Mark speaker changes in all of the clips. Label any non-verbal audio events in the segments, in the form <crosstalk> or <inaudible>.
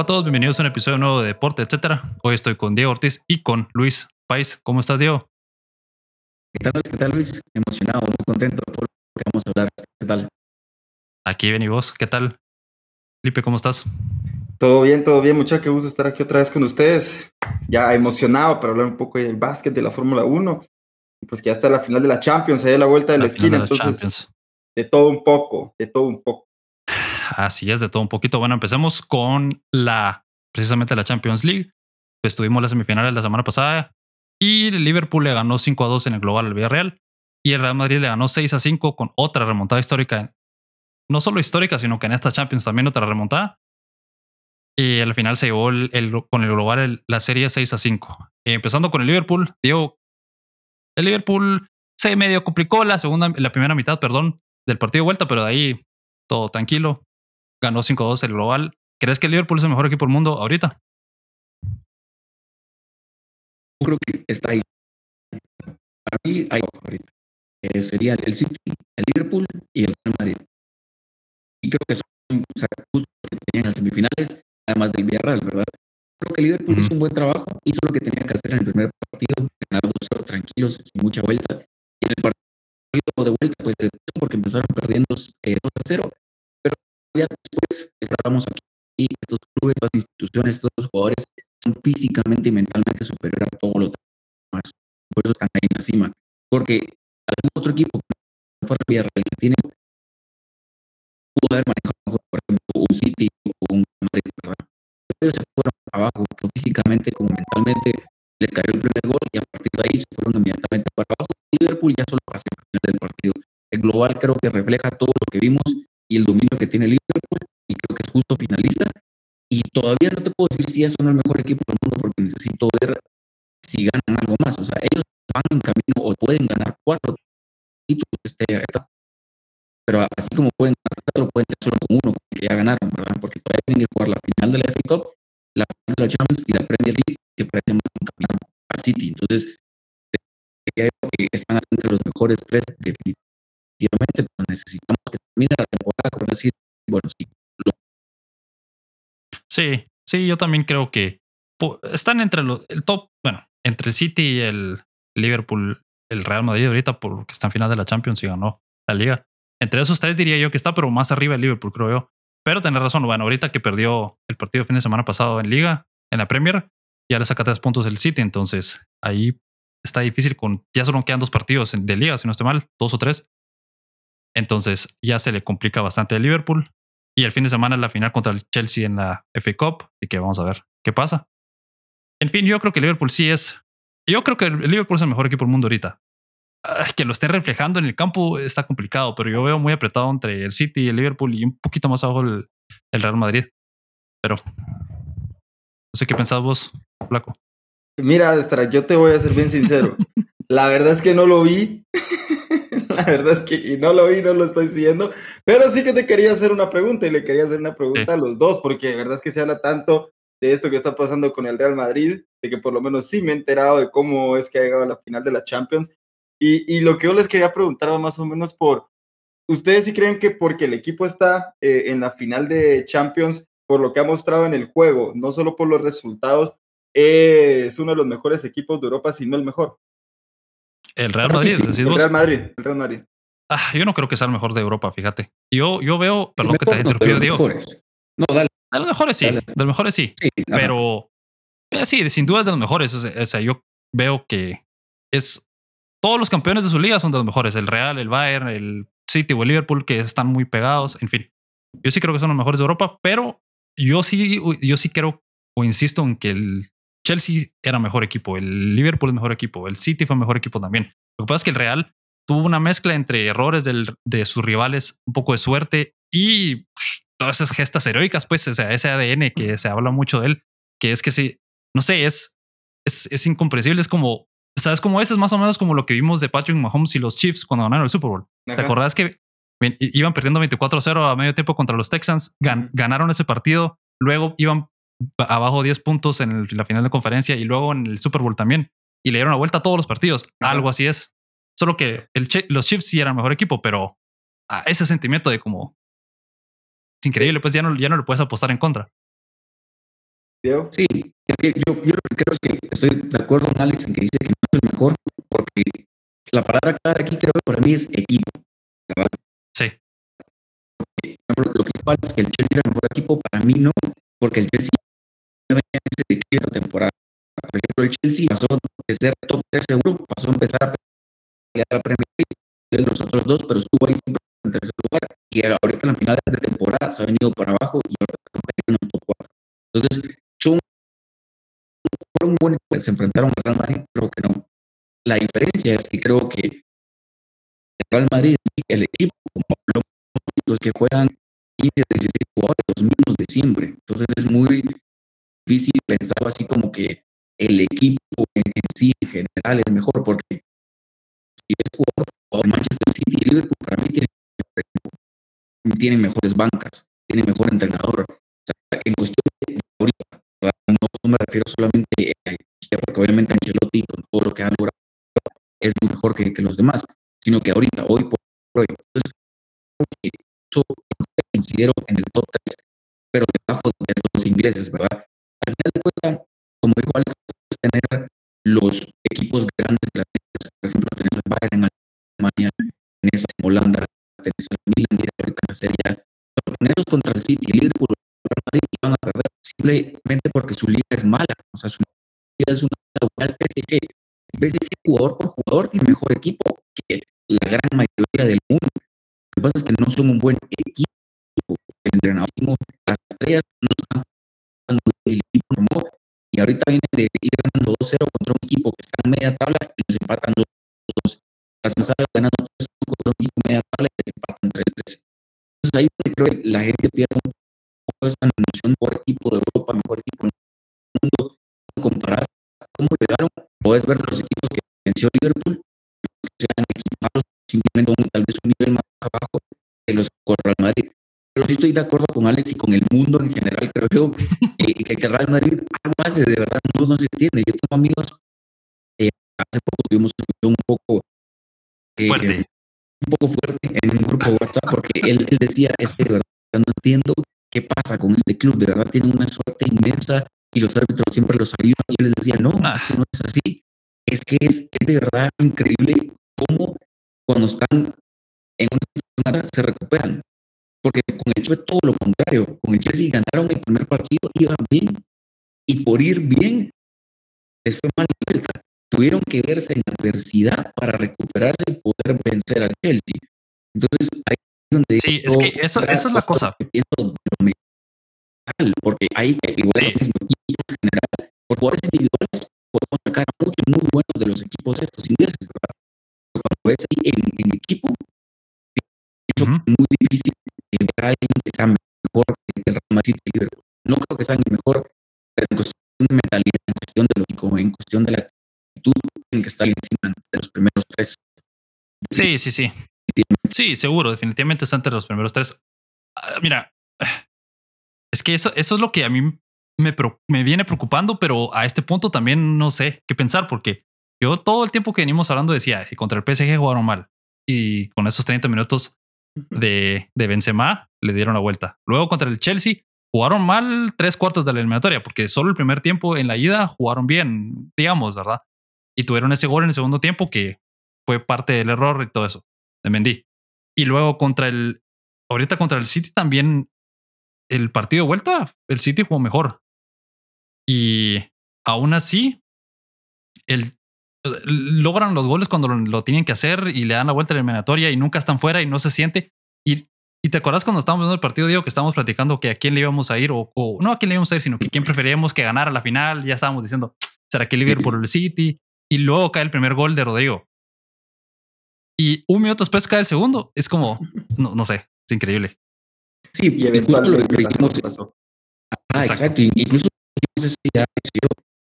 Speaker 1: Hola a todos, bienvenidos a un episodio nuevo de Deporte, etcétera. Hoy estoy con Diego Ortiz y con Luis Pais. ¿Cómo estás, Diego?
Speaker 2: ¿Qué tal, Luis? ¿Qué tal, Luis? Emocionado, muy contento todo lo que vamos a hablar. ¿Qué tal?
Speaker 1: Aquí ven y vos, ¿qué tal? Felipe, ¿cómo estás?
Speaker 3: Todo bien, todo bien, muchachos. Qué gusto estar aquí otra vez con ustedes. Ya emocionado para hablar un poco del básquet, de la Fórmula 1. Y pues que ya está la final de la Champions, ahí a la vuelta de la, esquina.
Speaker 1: de
Speaker 3: Entonces,
Speaker 1: Champions.
Speaker 3: de todo un poco, de todo un poco.
Speaker 1: Así es, de todo un poquito. Bueno, empecemos con la precisamente la Champions League. Pues tuvimos las semifinales la semana pasada y el Liverpool le ganó 5 a 2 en el global al Villarreal y el Real Madrid le ganó 6 a 5 con otra remontada histórica. No solo histórica, sino que en esta Champions también otra remontada. Y al final se llevó el, con el global la serie 6 a 5. Eh, empezando con el Liverpool, Diego, el Liverpool se medio complicó la segunda, la primera mitad, perdón, del partido de vuelta, pero de ahí todo tranquilo. Ganó 5-2 el global. ¿Crees que el Liverpool es el mejor equipo del mundo ahorita?
Speaker 2: Yo creo que está ahí. Para mí hay ahorita. Eh, sería el City, el Liverpool y el Real Madrid. Y creo que son o sea, que tenían en las semifinales, además del Villarreal, ¿verdad? Creo que el Liverpool hizo un buen trabajo, hizo lo que tenía que hacer en el primer partido, ganar 2-0 tranquilos, sin mucha vuelta. Y en el partido de vuelta, pues, porque empezaron perdiendo eh, 2-0, pero ya después estábamos aquí y estos clubes, estas instituciones, estos jugadores son físicamente y mentalmente superiores a todos los demás. Por eso están ahí en la cima. Porque algún otro equipo fuera el Villarreal que tiene pudo haber manejado por ejemplo, un City o un Madrid, ¿verdad? Ellos se fueron abajo, físicamente como mentalmente. Les cayó el primer gol y a partir de ahí se fueron inmediatamente para abajo. Liverpool ya solo pasó al final del partido. El global creo que refleja todo lo que vimos y el dominio que tiene Liverpool y creo que es justo finalista. Y todavía no te puedo decir si es o no el mejor equipo del mundo porque necesito ver si ganan algo más. O sea, ellos van en camino o pueden ganar cuatro títulos este, esta- pero así como pueden ganar cuatro, pueden tener solo con uno, que ya ganaron, ¿verdad? Porque todavía tienen que jugar la final de la FA Cup, la final de la Champions y la Premier League, que parece más encaminado al City. Entonces, creo que están entre los mejores tres definitivamente, pero necesitamos que termine la temporada con decir, bueno, sí,
Speaker 1: Sí, sí, yo también creo que están entre los, el top, bueno, entre el City y el Liverpool, el Real Madrid ahorita, porque está en final de la Champions y ganó la liga. Entre esos tres diría yo que está, pero más arriba el Liverpool, creo yo. Pero tener razón, bueno, ahorita que perdió el partido fin de semana pasado en liga, en la Premier, ya le saca tres puntos el City, entonces ahí está difícil con, ya solo quedan dos partidos de liga, si no estoy mal, dos o tres. Entonces ya se le complica bastante al Liverpool. Y el fin de semana la final contra el Chelsea en la FA Cup. Así que vamos a ver qué pasa. En fin, yo creo que Liverpool sí es. Yo creo que el Liverpool es el mejor equipo del mundo ahorita. Ay, que lo esté reflejando en el campo está complicado, pero yo veo muy apretado entre el City y el Liverpool y un poquito más abajo el, el Real Madrid. Pero no sé qué pensás vos, Flaco.
Speaker 3: Mira, Destra, yo te voy a ser bien sincero. <laughs> La verdad es que no lo vi. <laughs> La verdad es que y no lo vi, no lo estoy siguiendo. Pero sí que te quería hacer una pregunta y le quería hacer una pregunta a los dos, porque de verdad es que se habla tanto de esto que está pasando con el Real Madrid, de que por lo menos sí me he enterado de cómo es que ha llegado a la final de la Champions. Y, y lo que yo les quería preguntar va más o menos por, ¿ustedes sí creen que porque el equipo está eh, en la final de Champions, por lo que ha mostrado en el juego, no solo por los resultados, es uno de los mejores equipos de Europa, si no el mejor?
Speaker 1: El Real Madrid,
Speaker 2: sí,
Speaker 1: decís
Speaker 3: El
Speaker 1: vos.
Speaker 3: Real Madrid, el Real Madrid.
Speaker 1: Ah, yo no creo que sea el mejor de Europa, fíjate. Yo, yo veo, perdón que te haya interrumpido, Diego.
Speaker 2: mejores. No, dale,
Speaker 1: De los mejores sí,
Speaker 2: Dale.
Speaker 1: de los mejores sí.
Speaker 2: sí,
Speaker 1: pero eh, sí, sin duda es de los mejores. O sea, yo veo que es todos los campeones de su liga son de los mejores. El Real, el Bayern, el City o el Liverpool, que están muy pegados. En fin, yo sí creo que son los mejores de Europa, pero yo sí, yo sí creo o insisto en que el Chelsea era mejor equipo, el Liverpool es mejor equipo, el City fue mejor equipo también. Lo que pasa es que el Real tuvo una mezcla entre errores del- de sus rivales, un poco de suerte y pff, todas esas gestas heroicas, pues, o sea, ese ADN que se habla mucho de él, que es que sí, no sé, es, es, es incomprensible, es como, ¿sabes cómo es? Es más o menos como lo que vimos de Patrick Mahomes y los Chiefs cuando ganaron el Super Bowl. ¿Te acordás que iban perdiendo 24-0 a medio tiempo contra los Texans? Gan-. Ganaron ese partido, luego iban ba- abajo 10 puntos en, el- la final de conferencia y luego en el Super Bowl también. Y le dieron la vuelta a todos los partidos.
Speaker 3: Ajá.
Speaker 1: Algo así es. Solo que el los Chiefs sí eran mejor equipo, pero ah, ese sentimiento de como es increíble, pues ya no, ya no le puedes apostar en contra.
Speaker 2: Sí, es que yo, yo lo que creo es que estoy de acuerdo con Alex en que dice que no es el mejor, porque la palabra clave aquí creo que para mí es equipo. ¿verdad?
Speaker 1: Sí.
Speaker 2: Por ejemplo, lo que dijo Alex, que el Chelsea era el mejor equipo, para mí no, porque el Chelsea esta temporada. Por ejemplo, el Chelsea pasó de ser top 3 seguro, pasó a empezar a pelear la Premier League, los otros dos, pero estuvo ahí siempre en tercer lugar. Y ahorita en la final de temporada se ha venido para abajo y cayendo en el top 4. Entonces, son fueron buenos, pues, se enfrentaron al Real Madrid, creo que no. La diferencia es que creo que el Real Madrid, el equipo, como los que juegan 15, 16 jugadores, los mismos de siempre. Entonces es muy difícil pensar así como que el equipo en, en sí en general es mejor, porque si es jugador, jugador Manchester City y Liverpool, para mí tienen, tienen mejores bancas, tienen mejor entrenador. O sea, en cuestión de ahorita, no, no, me refiero solamente a porque obviamente Ancelotti con todo lo que ha logrado es mejor que, que los demás, sino que ahorita, hoy por hoy, entonces, eso considero en el top 3, pero debajo de los ingleses, ¿verdad? Al final de cuentas, como dijo Alex, tener los equipos grandes de la por ejemplo, tenés al Bayern en Alemania, tenés en Holanda, tenés al Milan y ahorita en Serie pero ponerlos contra el City, el Liverpool, el Madrid, van a perder simplemente porque su liga es mala, o sea, su liga es una liga PSG. El PSG jugador por jugador tiene mejor equipo que la gran mayoría del mundo. Lo que pasa es que no son un buen equipo. El entrenador, las estrellas no están jugando el equipo no, ahorita viene de ir ganando 2-0 contra un equipo que está en media tabla y los empatan 2-2. Las pasadas ganando 3 contra un equipo media tabla y les empatan 3-3. Entonces ahí creo que la gente pierde un poco esa noción por equipo de Europa, mejor equipo del mundo. Comparás cómo llegaron, puedes ver los equipos que venció Liverpool, que sean equipados simplemente un, tal vez un nivel más abajo de los el Madrid. Pero sí estoy de acuerdo con Alex y con el mundo en general, creo yo, que, que el Real Madrid algo hace, de verdad, no, no se entiende. Yo tengo amigos, eh, hace poco tuvimos un poco
Speaker 1: eh, fuerte.
Speaker 2: Un poco fuerte en un grupo de WhatsApp, porque él, él decía, es que de verdad no entiendo qué pasa con este club, de verdad tienen una suerte inmensa y los árbitros siempre los ayudan. Y yo les decía, no,
Speaker 1: Ah.
Speaker 2: no es así. Es que es, es de verdad increíble cómo cuando están en una se recuperan. Porque con el fue todo lo contrario. Con el Chelsea ganaron el primer partido, iban bien. Y por ir bien, les fue mal la vuelta. Tuvieron que verse en adversidad para recuperarse y poder vencer al Chelsea. Entonces, ahí es donde
Speaker 1: Sí, es que eso, eso es la cosa.
Speaker 2: porque ahí igual
Speaker 1: Sí.
Speaker 2: equipo en general, por jugadores individuales podemos sacar a muchos muy buenos de los equipos estos ingleses, ¿verdad? Pero cuando ves ahí en, en equipo, es
Speaker 1: Ujú.
Speaker 2: muy difícil alguien que sea mejor que el Real Madrid. No creo que sea mejor, pero en cuestión de mentalidad, en cuestión de lógico, en cuestión de la actitud, tienen que estar encima de los primeros tres.
Speaker 1: Sí, sí, sí. Sí, seguro, definitivamente está entre los primeros tres. Ah, mira, <sighs> es que eso, eso es lo que a mí me, me viene preocupando, pero a este punto también no sé qué pensar, porque yo todo el tiempo que venimos hablando decía, "Y contra el PSG jugaron mal. Y con esos 30 minutos de, de Benzema le dieron la vuelta. Luego contra el Chelsea jugaron mal tres cuartos de la eliminatoria, porque solo el primer tiempo en la ida jugaron bien, digamos, ¿verdad? Y tuvieron ese gol en el segundo tiempo que fue parte del error y todo eso de Mendy. Y luego contra el, ahorita contra el City también, el partido de vuelta, el City jugó mejor. Y aún así, el, logran los goles cuando lo, lo tienen que hacer y le dan la vuelta a la eliminatoria y nunca están fuera y no se siente. Y, y te acuerdas cuando estábamos viendo el partido, Diego, que estábamos platicando que a quién le íbamos a ir, o, o no a quién le íbamos a ir, sino que quién preferíamos que ganara la final. Ya estábamos diciendo, ¿será que Liverpool el City? Y luego cae el primer gol de Rodrigo. Y un minuto después cae el segundo. Es como, no, no sé, es increíble.
Speaker 2: Sí,
Speaker 3: Y
Speaker 2: justo lo, lo
Speaker 3: eventualmente
Speaker 2: dijimos.
Speaker 3: pasó, pasó.
Speaker 2: Ah,
Speaker 1: Exacto.
Speaker 2: exacto. Incluso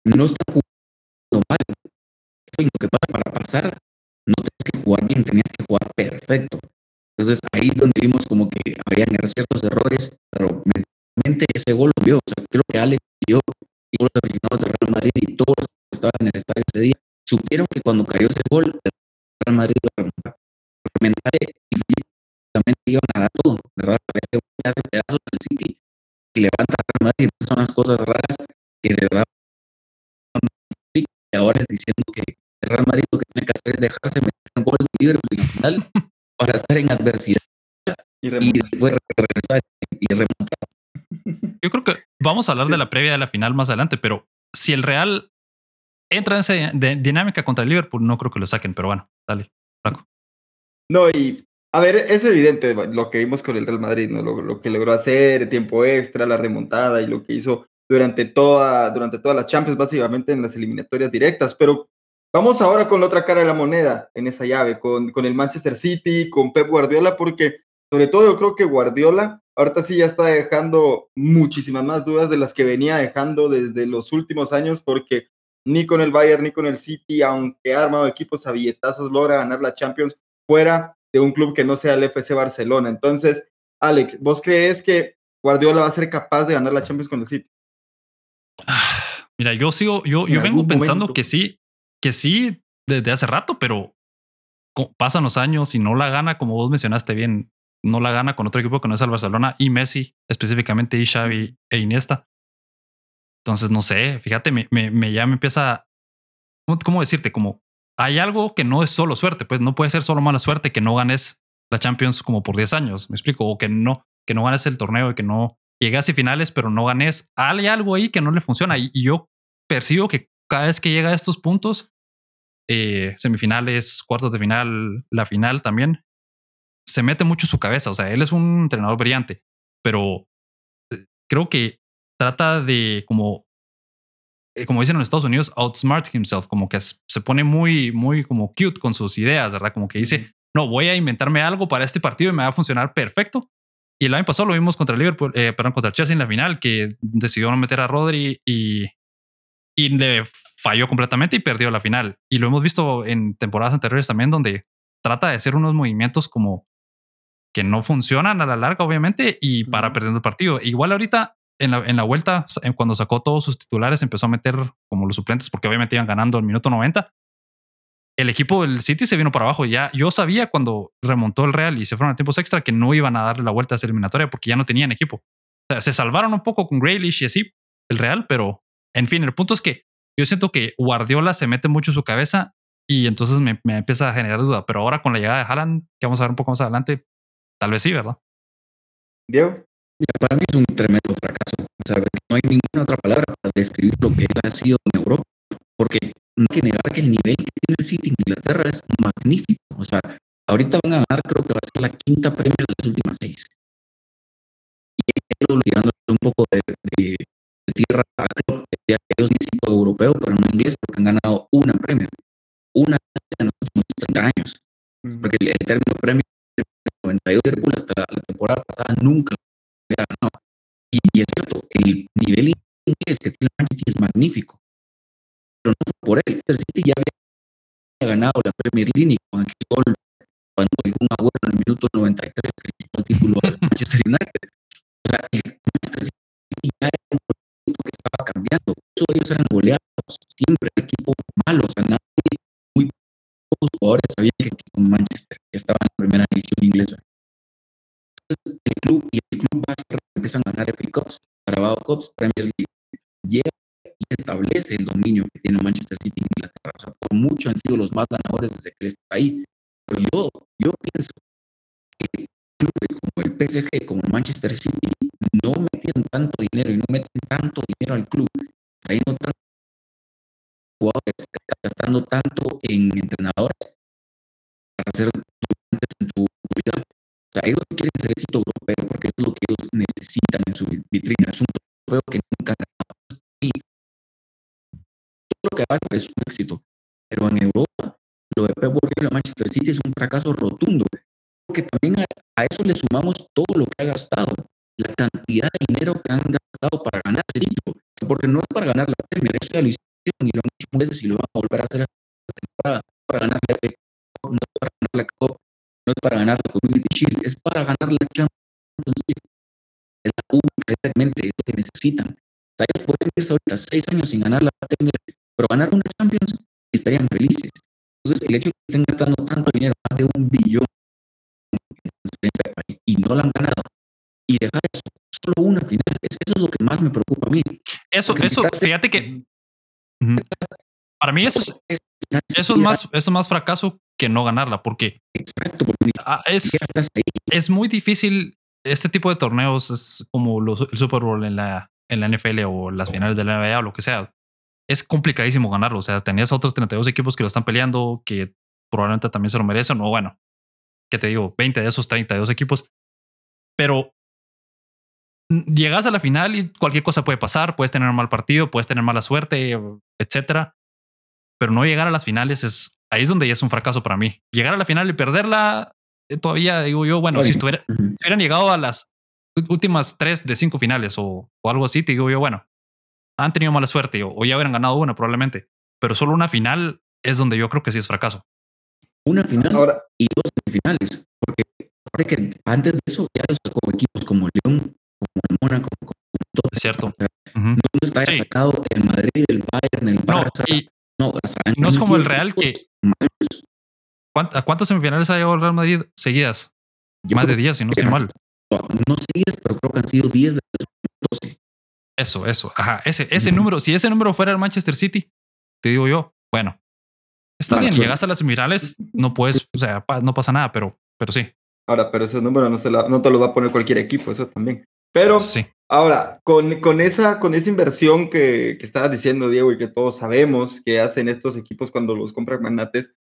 Speaker 2: no está jugando mal. Es lo que pasa para pasar. No tenías que jugar bien, tenías que jugar perfecto. Entonces ahí es donde vimos como que habían ciertos errores, pero mentalmente ese gol lo vio. O sea, creo que Alex y yo, y los aficionados del Real Madrid y todos los que estaban en el estadio ese día, supieron que cuando cayó ese gol, el Real Madrid iba a remontar. Mental y físicamente iban a dar todo, ¿verdad? Este gol hace pedazos al City. que levanta Real Madrid, son las cosas raras que de verdad y ahora es diciendo que Real Madrid lo que tiene que hacer es dejarse meter en gol líder en la final para estar en adversidad y, y después regresar y remontar.
Speaker 1: Yo creo que vamos a hablar de la previa de la final más adelante, pero si el Real entra en esa dinámica contra el Liverpool, no creo que lo saquen, pero bueno, dale, Franco.
Speaker 3: No, y a ver, es evidente lo que vimos con el Real Madrid, ¿no? Lo, lo, que logró hacer, tiempo extra, la remontada y lo que hizo durante toda, durante toda la Champions, básicamente en las eliminatorias directas. Pero vamos ahora con la otra cara de la moneda en esa llave, con, con el Manchester City, con Pep Guardiola, porque sobre todo yo creo que Guardiola ahorita sí ya está dejando muchísimas más dudas de las que venía dejando desde los últimos años, porque ni con el Bayern ni con el City, aunque ha armado equipos a billetazos, logra ganar la Champions fuera de un club que no sea el FC Barcelona. Entonces, Alex, ¿vos crees que Guardiola va a ser capaz de ganar la Champions con el City?
Speaker 1: Mira, yo sigo, yo, yo vengo pensando que sí, que sí desde hace rato, pero pasan los años y no la gana, como vos mencionaste bien, no la gana con otro equipo que no es el Barcelona y Messi, específicamente y Xavi e Iniesta. Entonces, no sé, fíjate, me, ya me empieza, ¿cómo decirte? Como hay algo que no es solo suerte, pues no puede ser solo mala suerte que no ganes la Champions como por 10 años, me explico, o que no, que no ganes el torneo y que no llegas a finales, pero no ganes. Hay algo ahí que no le funciona y, yo percibo que cada vez que llega a estos puntos, eh, semifinales, cuartos de final, la final también, se mete mucho su cabeza. O sea, él es un entrenador brillante, pero eh, creo que trata de como eh, como dicen en Estados Unidos, outsmart himself, como que se pone muy, muy como cute con sus ideas, ¿verdad? Como que dice, no, voy a inventarme algo para este partido y me va a funcionar perfecto. Y el año pasado lo vimos contra el Liverpool, eh, perdón, contra el Chelsea en la final, que decidió no meter a Rodri y, y le falló completamente y perdió la final. Y lo hemos visto en temporadas anteriores también, donde trata de hacer unos movimientos como que no funcionan a la larga, obviamente, y para perder el partido. Igual ahorita en la, en la vuelta, cuando sacó todos sus titulares, empezó a meter como los suplentes porque obviamente iban ganando al minuto 90. El equipo del City se vino para abajo. Ya yo sabía cuando remontó el Real y se fueron a tiempos extra que no iban a darle la vuelta a esa eliminatoria porque ya no tenían equipo. O sea, se salvaron un poco con Grealish y así el Real, pero en fin, el punto es que yo siento que Guardiola se mete mucho en su cabeza y entonces me, me empieza a generar duda. Pero ahora con la llegada de Haaland, que vamos a ver un poco más adelante, tal vez sí, ¿verdad?
Speaker 3: Diego
Speaker 2: para mí es un tremendo fracaso. No hay ninguna otra palabra para describir lo que él ha sido en Europa, porque no hay que negar que el nivel que tiene el City en Inglaterra es magnífico. O sea, ahorita van a ganar, creo que va a ser la quinta premio de las últimas seis. Y él un poco de, tierra a Klopp, ellos necesitan europeo, pero no inglés, porque han ganado una premio. Una en los últimos 30 años. Porque el, término premio 92 Liverpool hasta la temporada pasada nunca y, y, es cierto, el nivel inglés que tiene Manchester es magnífico. Pero no fue por él. El City ya había ganado la Premier League con aquel gol cuando llegó un abuelo en el minuto 93 que le quitó el título al Manchester United. O sea, el Eso ellos eran goleados. Siempre el equipo malo. O sea, nadie, muy pocos jugadores sabían que con Manchester estaba en la primera división inglesa el club y el club base empiezan a ganar FA Cups, Carabao Cups, Premier League. Llega y establece el dominio que tiene Manchester City en Inglaterra. O sea, por mucho han sido los más ganadores desde que él está ahí. Pero yo, yo pienso que clubes como el PSG, como el Manchester City, no meten tanto dinero y no meten tanto dinero al club, trayendo tanto jugadores, gastando tanto en entrenadores para hacer en tu vida o sea, ellos quieren ser éxito europeo porque es lo que ellos necesitan en su vitrina. Es un trofeo que nunca han. Y todo lo que haga es un éxito. Pero en Europa, lo de Pep Guardiola Manchester City es un fracaso rotundo. Porque también a, eso le sumamos todo lo que ha gastado. La cantidad de dinero que han gastado para ganar ese título. Porque no es para ganar la Premier, eso ya lo hicieron y lo han hecho veces y lo van a volver a hacer esta temporada. Para ganar la FA no para ganar la Copa no es para ganar la Community Shield, es para ganar la Champions League. Es la única realmente lo que necesitan. O sea, ellos pueden irse ahorita seis años sin ganar la Premier, pero ganar una Champions y estarían felices. Entonces, el hecho de que estén gastando tanto dinero, más de un billón y no lo han ganado, y dejar eso solo una final. Eso es lo que más me preocupa a mí.
Speaker 1: Eso, eso, fíjate que para mí eso es, eso es más, eso es más fracaso que no ganarla, porque, ah, es, es muy difícil. Este tipo de torneos es como los, el Super Bowl en la, en la NFL o las finales de la NBA o lo que sea. Es complicadísimo ganarlo. O sea, tenías otros 32 equipos que lo están peleando, que probablemente también se lo merecen, o bueno, que te digo, 20 de esos 32 equipos. Pero llegas a la final y cualquier cosa puede pasar, puedes tener un mal partido, puedes tener mala suerte, etcétera. Pero no llegar a las finales es ahí es donde ya es un fracaso para mí. Llegar a la final y perderla, eh, todavía digo yo, bueno, si estuviera, hubieran llegado a las últimas tres de cinco finales o, o, algo así, te digo yo, bueno, han tenido mala suerte o, o ya hubieran ganado una probablemente, pero solo una final es donde yo creo que sí es fracaso.
Speaker 2: Una final Ahora, y dos finales, porque que antes de eso ya los equipos como León, como el Mónaco, como
Speaker 1: todo. Es cierto.
Speaker 2: O sea, uh -huh. No está sí. sacado el Madrid, el Bayern, el Barça.
Speaker 1: No, y, no, o sea, no es como el Real que. ¿A cuántas semifinales ha llegado el Real Madrid seguidas? Yo Más de 10, si no estoy mal.
Speaker 2: No seguidas, pero creo que han sido 10 de los 12.
Speaker 1: Eso, eso. Ajá. Ese, ese uh -huh. número, si ese número fuera el Manchester City, te digo yo, bueno, está bien,
Speaker 2: sí.
Speaker 1: llegas a las semifinales, no puedes, o sea, pa- no pasa nada, pero, pero sí.
Speaker 3: Ahora, pero ese número no, se la- no te lo va a poner cualquier equipo, eso también. Pero
Speaker 1: Sí.
Speaker 3: ahora, con, con, esa, con esa inversión que, que estabas diciendo, Diego, y que todos sabemos que hacen estos equipos cuando los compran magnates,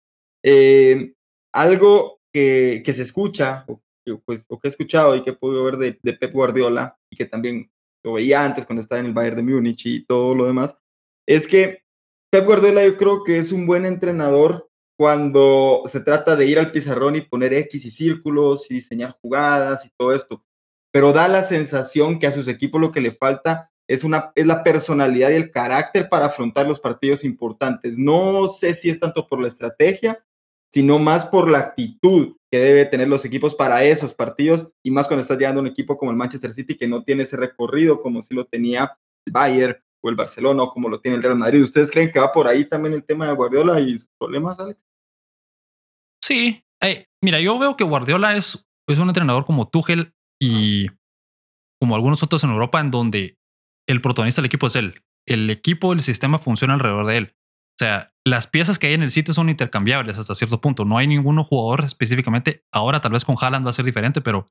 Speaker 3: eh, algo que, que se escucha, o, pues, o que he escuchado y que he podido ver de, de Pep Guardiola, y que también lo veía antes cuando estaba en el Bayern de Múnich y todo lo demás, es que Pep Guardiola yo creo que es un buen entrenador cuando se trata de ir al pizarrón y poner X y círculos y diseñar jugadas y todo esto. Pero da la sensación que a sus equipos lo que le falta es, una, es la personalidad y el carácter para afrontar los partidos importantes. No sé si es tanto por la estrategia, sino más por la actitud que debe tener los equipos para esos partidos y más cuando estás llegando a un equipo como el Manchester City que no tiene ese recorrido como si lo tenía el Bayern o el Barcelona o como lo tiene el Real Madrid. ¿Ustedes creen que va por ahí también el tema de Guardiola y sus problemas, Alex?
Speaker 1: Sí. Eh, mira, yo veo que Guardiola es, es un entrenador como Tuchel y como algunos otros en Europa en donde el protagonista del equipo es él. El equipo, el sistema funciona alrededor de él. O sea, las piezas que hay en el sitio son intercambiables hasta cierto punto. No hay ninguno jugador específicamente. Ahora tal vez con Haaland va a ser diferente, pero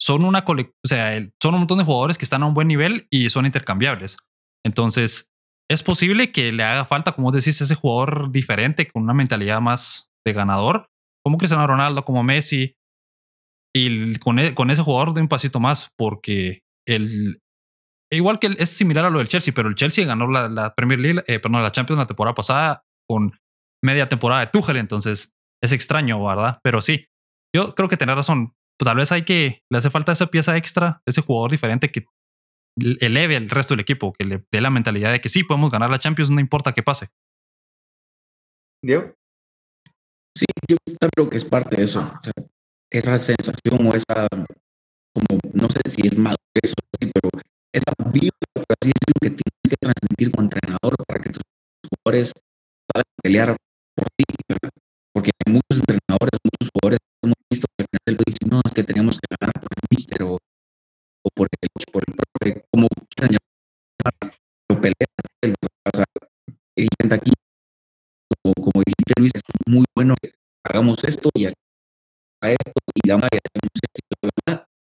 Speaker 1: son una cole- o sea, son un montón de jugadores que están a un buen nivel y son intercambiables. Entonces, es posible que le haga falta, como decís, ese jugador diferente con una mentalidad más de ganador, como Cristiano Ronaldo, como Messi, y el- con, e- con ese jugador de un pasito más, porque el, igual que el- es similar a lo del Chelsea, pero el Chelsea ganó la, la Premier League, eh, perdón, la Champions la temporada pasada con media temporada de Tuchel, entonces es extraño, ¿verdad? Pero sí, yo creo que tenés razón. Tal vez hay que, le hace falta esa pieza extra, ese jugador diferente que eleve al resto del equipo, que le dé la mentalidad de que sí, podemos ganar la Champions, no importa qué pase.
Speaker 3: Diego.
Speaker 2: Sí, yo también creo que es parte de eso. O sea, esa sensación o esa, como, no sé si es madurez o así, pero esa vibra, por así decirlo, que tienes que transmitir como entrenador para que tus jugadores salgan a pelear por ti. ¿verdad? Porque hay muchos entrenadores, muchos jugadores que hemos visto que al final del dicen, no, es que teníamos que ganar por el míster o, o por el coach, por el profe, como quieran llamar, pero pelear. O sea, y aquí, como, como dijiste Luis, es muy bueno que hagamos esto y a esto y la malla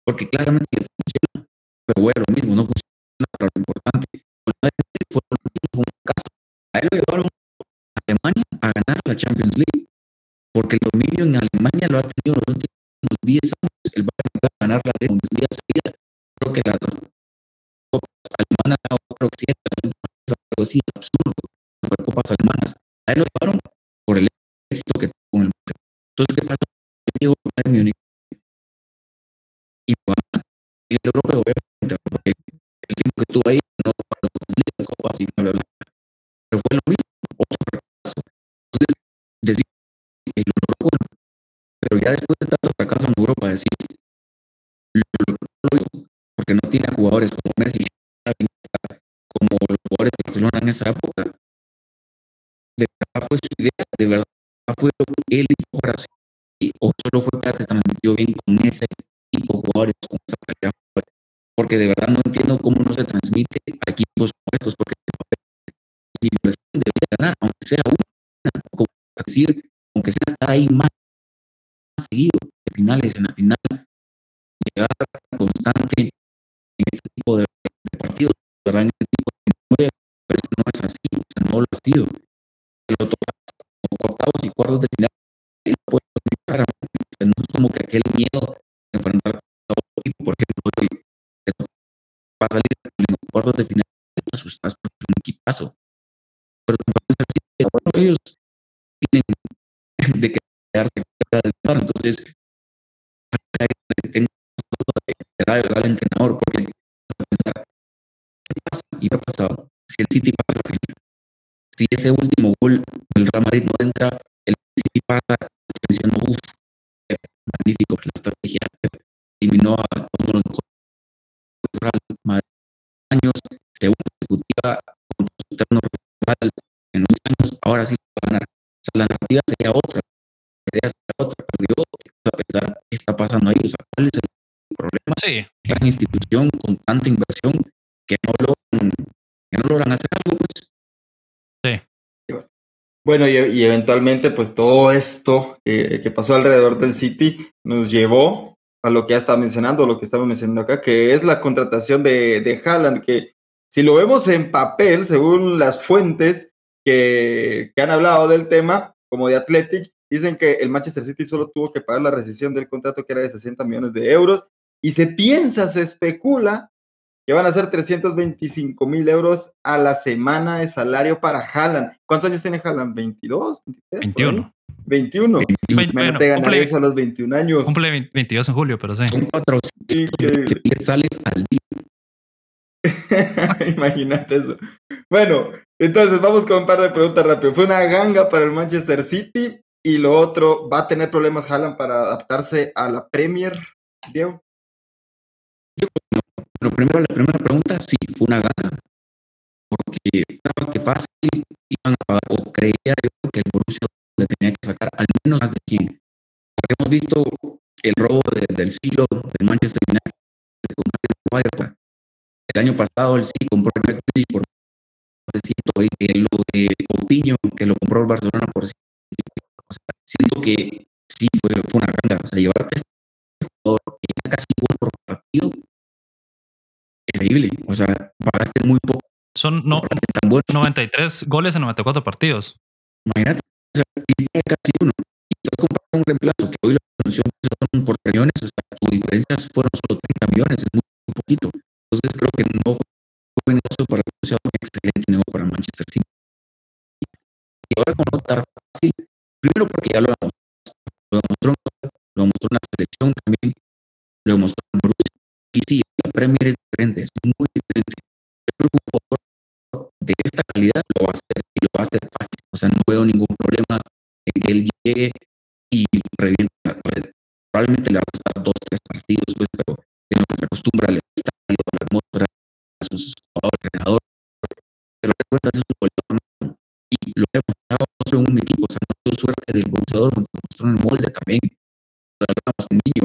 Speaker 2: porque claramente le funciona. Pero bueno, lo mismo, no funciona para lo importante. Fue, un fracaso. A él lo llevaron a Alemania a ganar la Champions League, porque el dominio en Alemania lo ha tenido los últimos 10 años. El Bayern va a ganar la de Bundesliga seguida. Creo que las dos copas alemanas, creo que sí, las algo así, absurdo, supercopas alemanas. A él lo llevaron por el éxito que tuvo con el. Entonces, ¿qué pasó? Llegó el Bayern Múnich y el europeo, obviamente, porque el tiempo que estuvo ahí no para las ligas, copas y bla, bla, bla. Pero fue lo mismo, otro fracaso. Entonces, decir lo logró, bueno, pero ya después de tanto fracaso en Europa, decir, lo, lo, hizo, porque no tiene jugadores como Messi, como los jugadores de Barcelona en esa época. De verdad fue su idea, de verdad fue lo que él dijo para así, o solo fue que se transmitió bien con ese tipo de jugadores, con esa calidad. Porque porque de verdad no entiendo cómo no se transmite a equipos como estos, porque inversión debería ganar, aunque sea una, como decir, aunque sea estar ahí más, más seguido, de finales en la final, llegar constante en este tipo de, de partidos, ¿verdad? En este tipo de historia, pero no es así, o sea, no lo ha sido. Lo tomas como octavos y cuartos de final, no es como que aquel miedo de enfrentar a otro equipo, por ejemplo, hoy te va a salir en los cuartos de final, te asustas porque es un equipazo. Pero también bueno, ellos tienen <laughs> de quedarse fuera del lugar, entonces tengo será de verdad el entrenador, porque pensar, ¿qué pasa? Y qué ha pasado. Si el City pasa la final, si ese último gol del Real Madrid no entra, el City pasa diciendo, uff, magnífico, la estrategia eliminó a los Real Madrid años, segunda consecutiva contra su eterno rival en unos años, ahora sí va a ganar. O sea, la narrativa sería otra, la idea sería otra, pero yo a pensar qué está pasando ahí, o sea, cuál es el problema
Speaker 1: Sí,
Speaker 2: gran institución con tanta inversión que no logran, que no logran hacer algo, pues
Speaker 3: Bueno, y, eventualmente, pues todo esto que pasó alrededor del City nos llevó a lo que ya estaba mencionando, lo que estamos mencionando acá, que es la contratación de, de Haaland, que si lo vemos en papel, según las fuentes que, que han hablado del tema, como de Athletic, dicen que el Manchester City solo tuvo que pagar la rescisión del contrato que era de 60 millones de euros y se piensa, se especula que van a ser 325 mil euros a la semana de salario para Haaland. ¿Cuántos años tiene Haaland? ¿22? ¿23?
Speaker 1: 21.
Speaker 3: 21.
Speaker 1: Vein-
Speaker 3: Imagínate
Speaker 1: bueno,
Speaker 3: ganar
Speaker 1: cumple,
Speaker 3: eso a los 21 años.
Speaker 1: cumple 20 22 en julio, pero sí.
Speaker 2: son 400
Speaker 3: Sí, que-
Speaker 2: quetzales al día. <laughs>
Speaker 3: Imagínate eso. Bueno, entonces vamos con un par de preguntas rápido. Fue una ganga para el Manchester City y lo otro, ¿va a tener problemas Haaland para adaptarse a la Premier, Diego?
Speaker 2: Lo primero, la primera pregunta, sí, fue una gana, porque estaba que fácil iban a pagar, o creía yo que el Borussia le tenía que sacar al menos más de 100. Porque hemos visto el robo de- del siglo del Manchester United con Harry Maguire. El año pasado el sí compró el Grealish por de 120, lo de Coutinho, que lo compró el Barcelona por 100. O sea, siento que sí fue, fue una ganga. O sea, llevarte este jugador que casi un gol por partido es increíble. O sea, pagaste muy poco
Speaker 1: Son no,
Speaker 2: tan bueno.
Speaker 1: 93 goles en 94 partidos.
Speaker 2: Imagínate, o sea, casi uno. Y estás comprando un reemplazo que hoy lo anunció son por 3 millones, o sea, tu diferencia fueron solo 30 millones, es muy, muy poquito. Entonces creo que no fue un negocio para el un excelente negocio para Manchester City. Y ahora con no tan fácil, primero porque ya lo demostró, lo demostró, en la selección también, lo demostró en Borussia. Y sí, Premier es diferente, es muy diferente. Yo creo que un jugador de esta calidad lo va a hacer y lo va a hacer fácil. O sea, no veo ningún problema en que él llegue y revienta. Probablemente le va a costar dos, tres partidos, pues, pero en lo que se acostumbra al estadio, a la atmósfera, a sus jugadores, entrenador. Pero de cuentas es un goleador y lo hemos demostrado no solo un equipo, o sea, no solo suerte del Borussia Dortmund, lo demostró en el molde también. Hablamos un niño,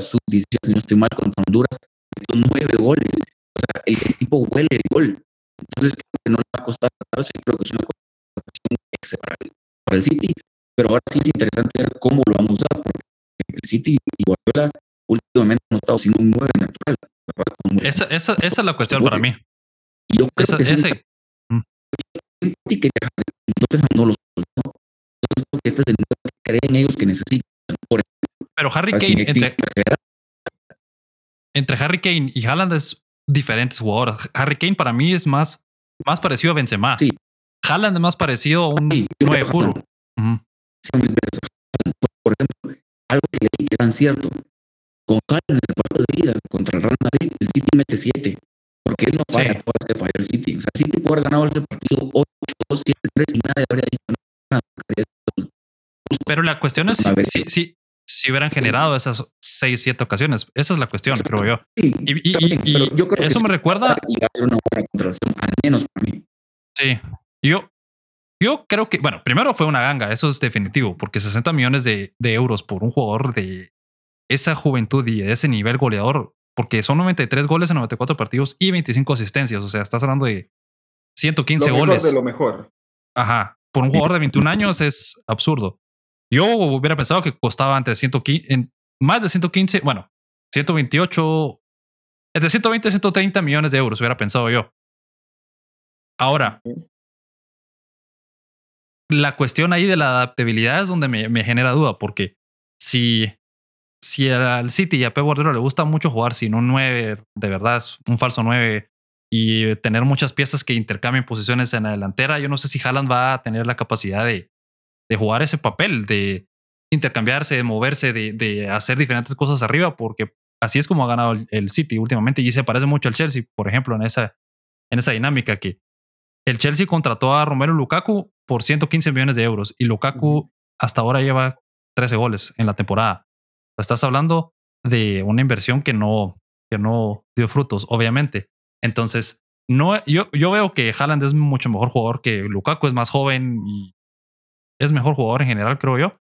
Speaker 2: un partido de sub-17, si no estoy mal, contra Honduras, metió nueve goles. O sea, el, el tipo huele el gol. Entonces, creo que no le va a costar adaptarse. Creo que es una extra para el, para el City. Pero ahora sí es interesante ver cómo lo vamos a usar. Porque el City y Guardiola últimamente han estado sin un 9 natural.
Speaker 1: Esa, esa, esa es la cuestión para mí.
Speaker 2: y yo creo
Speaker 1: Esa-
Speaker 2: que
Speaker 1: ese,
Speaker 2: City que entonces no los soltó. Entonces creo que este es el 9 que creen ellos que necesitan. Por
Speaker 1: pero Harry Kane, entre, entre Harry Kane y Haaland es diferentes jugadores. Harry Kane para mí es más, más parecido a Benzema.
Speaker 2: Sí.
Speaker 1: Haaland es más parecido a un
Speaker 2: sí, yo
Speaker 1: 9
Speaker 2: creo que
Speaker 1: puro.
Speaker 2: Sí. Por ejemplo, algo que leí que tan cierto. Con Haaland en el partido de ida contra el Real Madrid, el City mete 7. Porque él no falla
Speaker 1: Sí.
Speaker 2: que falla el City. O sea, City puede haber ganado ese partido 8, 2, 7, 3 y nadie habría dicho nada.
Speaker 1: Pero la cuestión es si, si, si, hubieran generado esas 6, 7 ocasiones. Esa es la cuestión, creo yo.
Speaker 2: Sí,
Speaker 1: Y,
Speaker 2: yo creo que
Speaker 1: eso
Speaker 2: sí
Speaker 1: me recuerda,
Speaker 2: a ser una buena contratación, al menos para mí.
Speaker 1: sí. Yo, yo creo que, bueno, primero fue una ganga, eso es definitivo, porque 60 millones de, de euros por un jugador de esa juventud y de ese nivel goleador porque son 93 goles en 94 partidos y 25 asistencias. O sea, estás hablando de 115
Speaker 3: lo mejor
Speaker 1: goles.
Speaker 3: de lo mejor.
Speaker 1: Ajá. Por un jugador de 21 años es absurdo. Yo hubiera pensado que costaba entre 115, en más de 115, bueno, 128, entre 120 y 130 millones de euros, hubiera pensado yo. Ahora, la cuestión ahí de la adaptabilidad es donde me, genera duda, porque si, si al City y a Pep Guardiola le gusta mucho jugar sin un 9, de verdad, un falso 9, y tener muchas piezas que intercambien posiciones en la delantera, yo no sé si Haaland va a tener la capacidad de, de jugar ese papel, de intercambiarse, de moverse, de, de, hacer diferentes cosas arriba, porque así es como ha ganado el, el, City últimamente y se parece mucho al Chelsea, por ejemplo, en esa, en esa dinámica que el Chelsea contrató a Romero Lukaku por 115 millones de euros y Lukaku hasta ahora lleva 13 goles en la temporada. Estás hablando de una inversión que no, que no dio frutos, obviamente. Entonces, no, yo, yo veo que Haaland es mucho mejor jugador que Lukaku, es más joven y es mejor jugador en general, creo yo.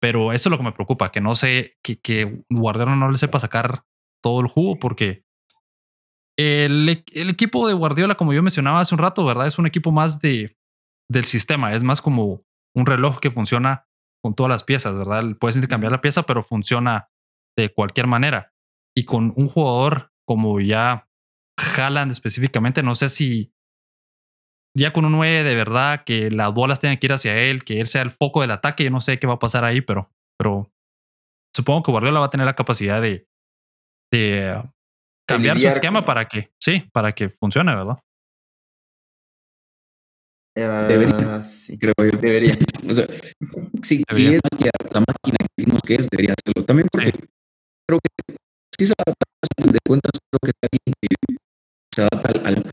Speaker 1: Pero eso es lo que me preocupa, que no sé, que, que Guardiola no le sepa sacar todo el jugo, porque el, el, equipo de Guardiola, como yo mencionaba hace un rato, ¿verdad? Es un equipo más de, del sistema, es más como un reloj que funciona con todas las piezas, ¿verdad? Puedes intercambiar la pieza, pero funciona de cualquier manera. Y con un jugador como ya Haaland específicamente, no sé si ya con un 9 de verdad, que las bolas tengan que ir hacia él, que él sea el foco del ataque, yo no sé qué va a pasar ahí, pero, pero supongo que Guardiola va a tener la capacidad de, de cambiar su esquema para que, sí, para que funcione, ¿verdad?
Speaker 2: Uh, debería, sí. creo yo.
Speaker 3: Debería.
Speaker 2: O sea, si, si es la máquina que decimos que es, debería hacerlo. También porque sí. creo que si se adapta de cuentas, creo que que se adapta al, al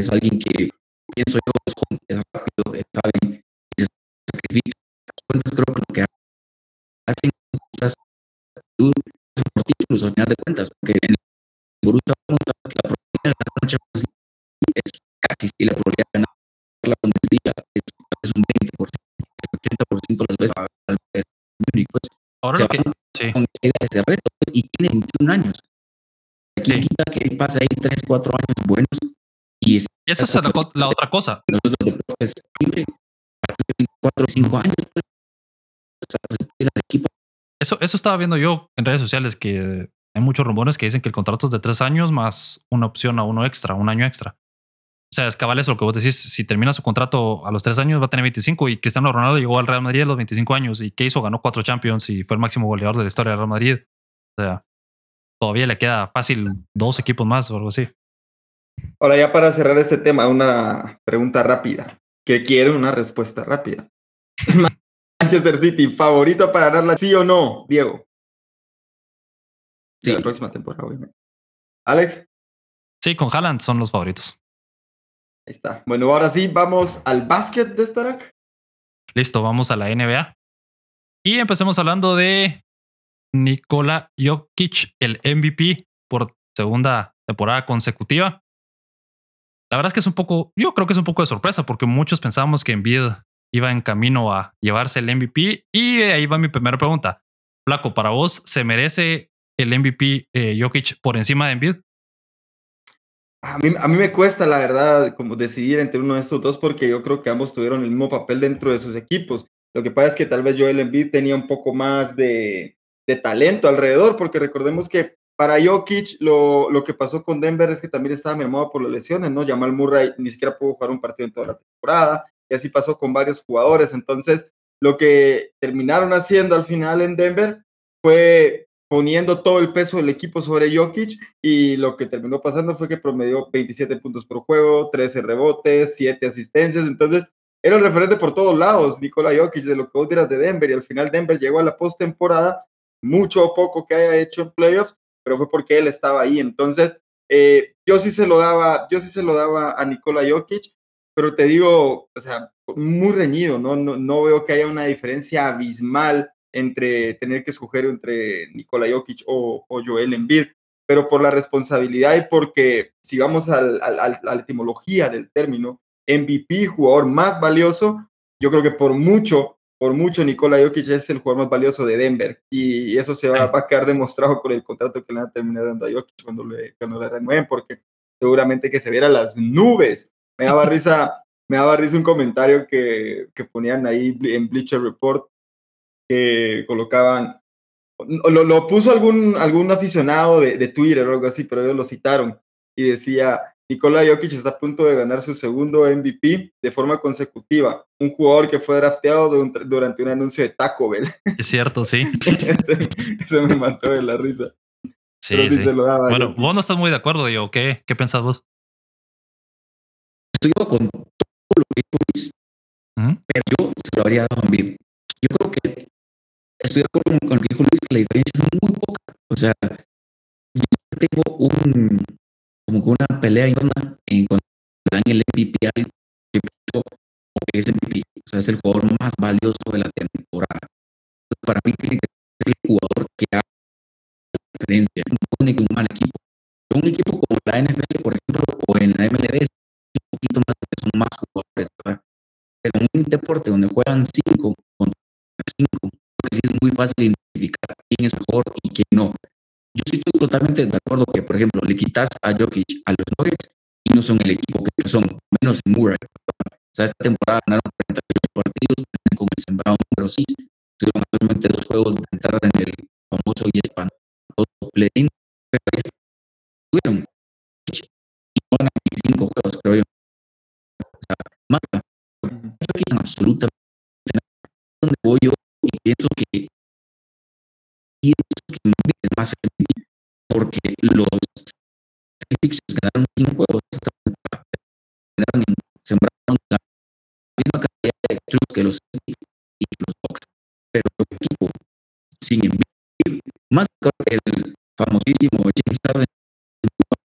Speaker 2: es alguien que pienso yo es, es rápido, es hábil y se sacrifica. Cuentas creo que lo que hacen es por títulos al final de cuentas, porque en el Borussia la probabilidad de ganar una Champions League es casi y la probabilidad de ganar la Bundesliga es, es un 20%, el 80% de las veces al Múnich, pues
Speaker 1: Ahora
Speaker 2: se van
Speaker 1: sí.
Speaker 2: con ese reto pues, y tiene 21 años. Aquí
Speaker 1: Sí.
Speaker 2: quita que él pase ahí 3, 4 años buenos y es,
Speaker 1: Esa es la, otra cosa.
Speaker 2: nosotros es libre a 24 o 5 años. Pues, equipo
Speaker 1: Eso, eso estaba viendo yo en redes sociales, que hay muchos rumores que dicen que el contrato es de tres años más una opción a uno extra, un año extra. O sea, es cabal eso lo que vos decís. Si termina su contrato a los tres años, va a tener 25 y Cristiano Ronaldo llegó al Real Madrid a los 25 años y ¿qué hizo? Ganó cuatro Champions y fue el máximo goleador de la historia del Real Madrid. O sea, todavía le queda fácil dos equipos más o algo así.
Speaker 3: Ahora ya para cerrar este tema, una pregunta rápida, que quiere una respuesta rápida. <laughs> Manchester City, favorito para ganarla, sí o no, Diego.
Speaker 2: Sí.
Speaker 3: La próxima temporada, obviamente. Alex,
Speaker 1: Sí, con Haaland son los favoritos.
Speaker 3: ahí está. Bueno, ahora sí, vamos al básquet de Starak.
Speaker 1: Listo, vamos a la NBA. Y empecemos hablando de Nikola Jokic, el MVP por segunda temporada consecutiva. La verdad es que es un poco, yo creo que es un poco de sorpresa porque muchos pensábamos que Embiid iba en camino a llevarse el MVP. Y ahí va mi primera pregunta. Flaco, para vos, ¿se merece el MVP eh, Jokic por encima de Embiid?
Speaker 3: A mí, a mí me cuesta, la verdad, como decidir entre uno de estos dos porque yo creo que ambos tuvieron el mismo papel dentro de sus equipos. Lo que pasa es que tal vez Joel Embiid tenía un poco más de, de talento alrededor, porque recordemos que para Jokic lo, lo, que pasó con Denver es que también estaba mermado por las lesiones, ¿no? Jamal Murray ni siquiera pudo jugar un partido en toda la temporada, y así pasó con varios jugadores. Entonces, lo que terminaron haciendo al final en Denver fue poniendo todo el peso del equipo sobre Jokic y lo que terminó pasando fue que promedió 27 puntos por juego, 13 rebotes, 7 asistencias, entonces era el referente por todos lados, Nikola Jokic, de lo que vos dirás de Denver, y al final Denver llegó a la postemporada, mucho o poco que haya hecho en playoffs, pero fue porque él estaba ahí, entonces eh, yo sí se lo daba, yo sí se lo daba a Nikola Jokic, pero te digo, o sea, muy reñido, ¿no? No, no veo que haya una diferencia abismal entre tener que escoger entre Nikola Jokic o, o, Joel Embiid, pero por la responsabilidad y porque si vamos al, al, a la etimología del término, MVP, jugador más valioso, yo creo que por mucho por mucho Nikola Jokic es el jugador más valioso de Denver y eso se va, a quedar demostrado con el contrato que le van a terminar dando a Jokic cuando le, cuando le renueven, porque seguramente que se viera las nubes. Me daba <laughs> risa, me daba risa un comentario que, que ponían ahí en Bleacher Report que colocaban, lo, lo puso algún, algún aficionado de, de Twitter o algo así, pero ellos lo citaron y decía, Nikola Jokic está a punto de ganar su segundo MVP de forma consecutiva. Un jugador que fue drafteado durante un anuncio de Taco Bell. <laughs>
Speaker 1: Es cierto, sí.
Speaker 3: ese, me mató de la risa.
Speaker 1: Sí, sí, Se lo daba bueno, vos no estás muy de acuerdo, yo. ¿Qué, qué pensás vos?
Speaker 2: Estoy con todo lo que dijo Luis, pero yo se lo habría dado a mí. Yo creo que estoy de acuerdo con lo que dijo Luis, que la diferencia es muy poca. O sea, yo tengo un, como que una pelea interna en cuanto dan el MVP al que es MVP, o sea, es el jugador más valioso de la temporada. Para mí tiene que ser el jugador que haga la diferencia, un un mal equipo. Un equipo como la NFL, por ejemplo, o en la MLB, un poquito más, son más jugadores, ¿verdad? Pero en un deporte donde juegan cinco contra cinco, es muy fácil identificar quién es mejor y quién no. Yo sí estoy totalmente de acuerdo que, por ejemplo, le quitas a Jokic a los Nuggets y no son el equipo que son, menos en Murray. O sea, esta temporada ganaron 48 partidos, con el sembrado número 6. Tuvieron solamente dos juegos de entrar en el famoso y espantoso play-in, pero tuvieron y no ganan 25 juegos, creo yo. O sea, marca. Jokic absolutamente. Donde voy yo y pienso que y es más porque los Celtics ganaron sin juegos sembraron la misma cantidad de clubes que los Celtics y los Bucks pero el equipo sin enviar más que el famosísimo James Harden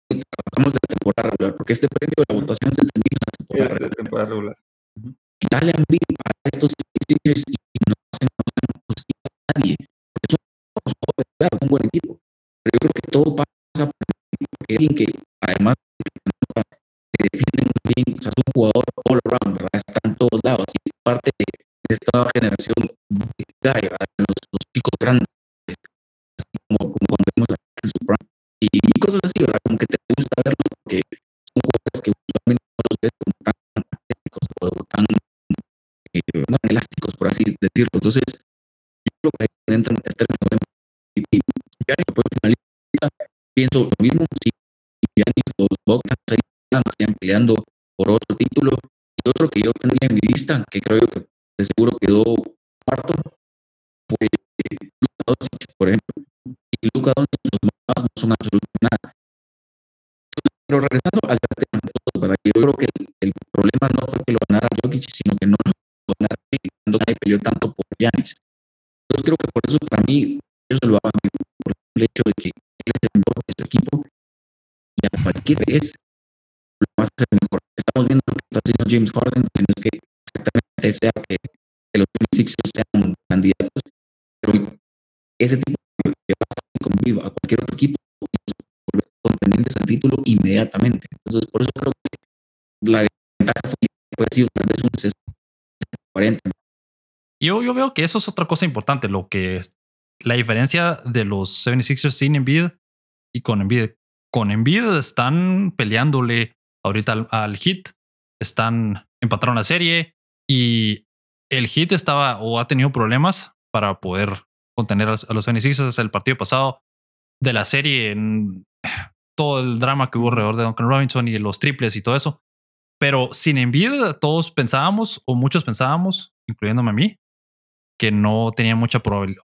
Speaker 2: tratamos de la temporada regular porque este premio de la votación se termina en la temporada,
Speaker 3: regular. temporada regular.
Speaker 2: Dale a a estos Sixers y no hacen justicia a nadie un buen equipo. Pero yo creo que todo pasa por alguien que, además, que define muy bien, o sea, es un jugador all around, ¿verdad? Está en todos lados y parte de, esta generación de los, los, chicos grandes, así como, como cuando vemos a Super y, y, cosas así, ¿verdad? Como que te gusta verlo porque son jugadores que usualmente no los ves como tan atléticos o tan eh, no, elásticos, por así decirlo. Entonces, yo creo que ahí entra el término de Giannis fue pienso lo mismo, si Giannis los Bucks estarían peleando por otro título. Y otro que yo tendría en mi lista, que creo yo que de seguro quedó cuarto, fue Luka Doncic, por ejemplo. Y Luka Doncic, los más no son absolutamente nada. Pero regresando al tema, ¿verdad? yo creo que el, problema no fue que lo ganara Jokic, sino que no lo ganara cuando nadie peleó tanto por Giannis. Entonces creo que por eso para mí, yo se lo hago por el hecho de que él es el de equipo y a cualquier vez lo va a hacer mejor. Estamos viendo lo que está haciendo James Harden, que no es que exactamente sea que, que los Sixers sean candidatos, pero ese tipo de pasa con vivo a cualquier otro equipo contendientes al título inmediatamente. Entonces, por eso creo que la ventaja fue, puede ser tal vez un 60 40.
Speaker 1: Yo, yo veo que eso es otra cosa importante, lo que la diferencia de los 76ers sin Embiid con Embiid. Con Embiid están peleándole ahorita al, Hit, están empataron la serie y el Hit estaba o ha tenido problemas para poder contener a los, 76ers el partido pasado de la serie en <clears throat> todo el drama que hubo alrededor de Duncan Robinson y los triples y todo eso. Pero sin Embiid todos pensábamos o muchos pensábamos, incluyéndome a mí, que no tenía mucha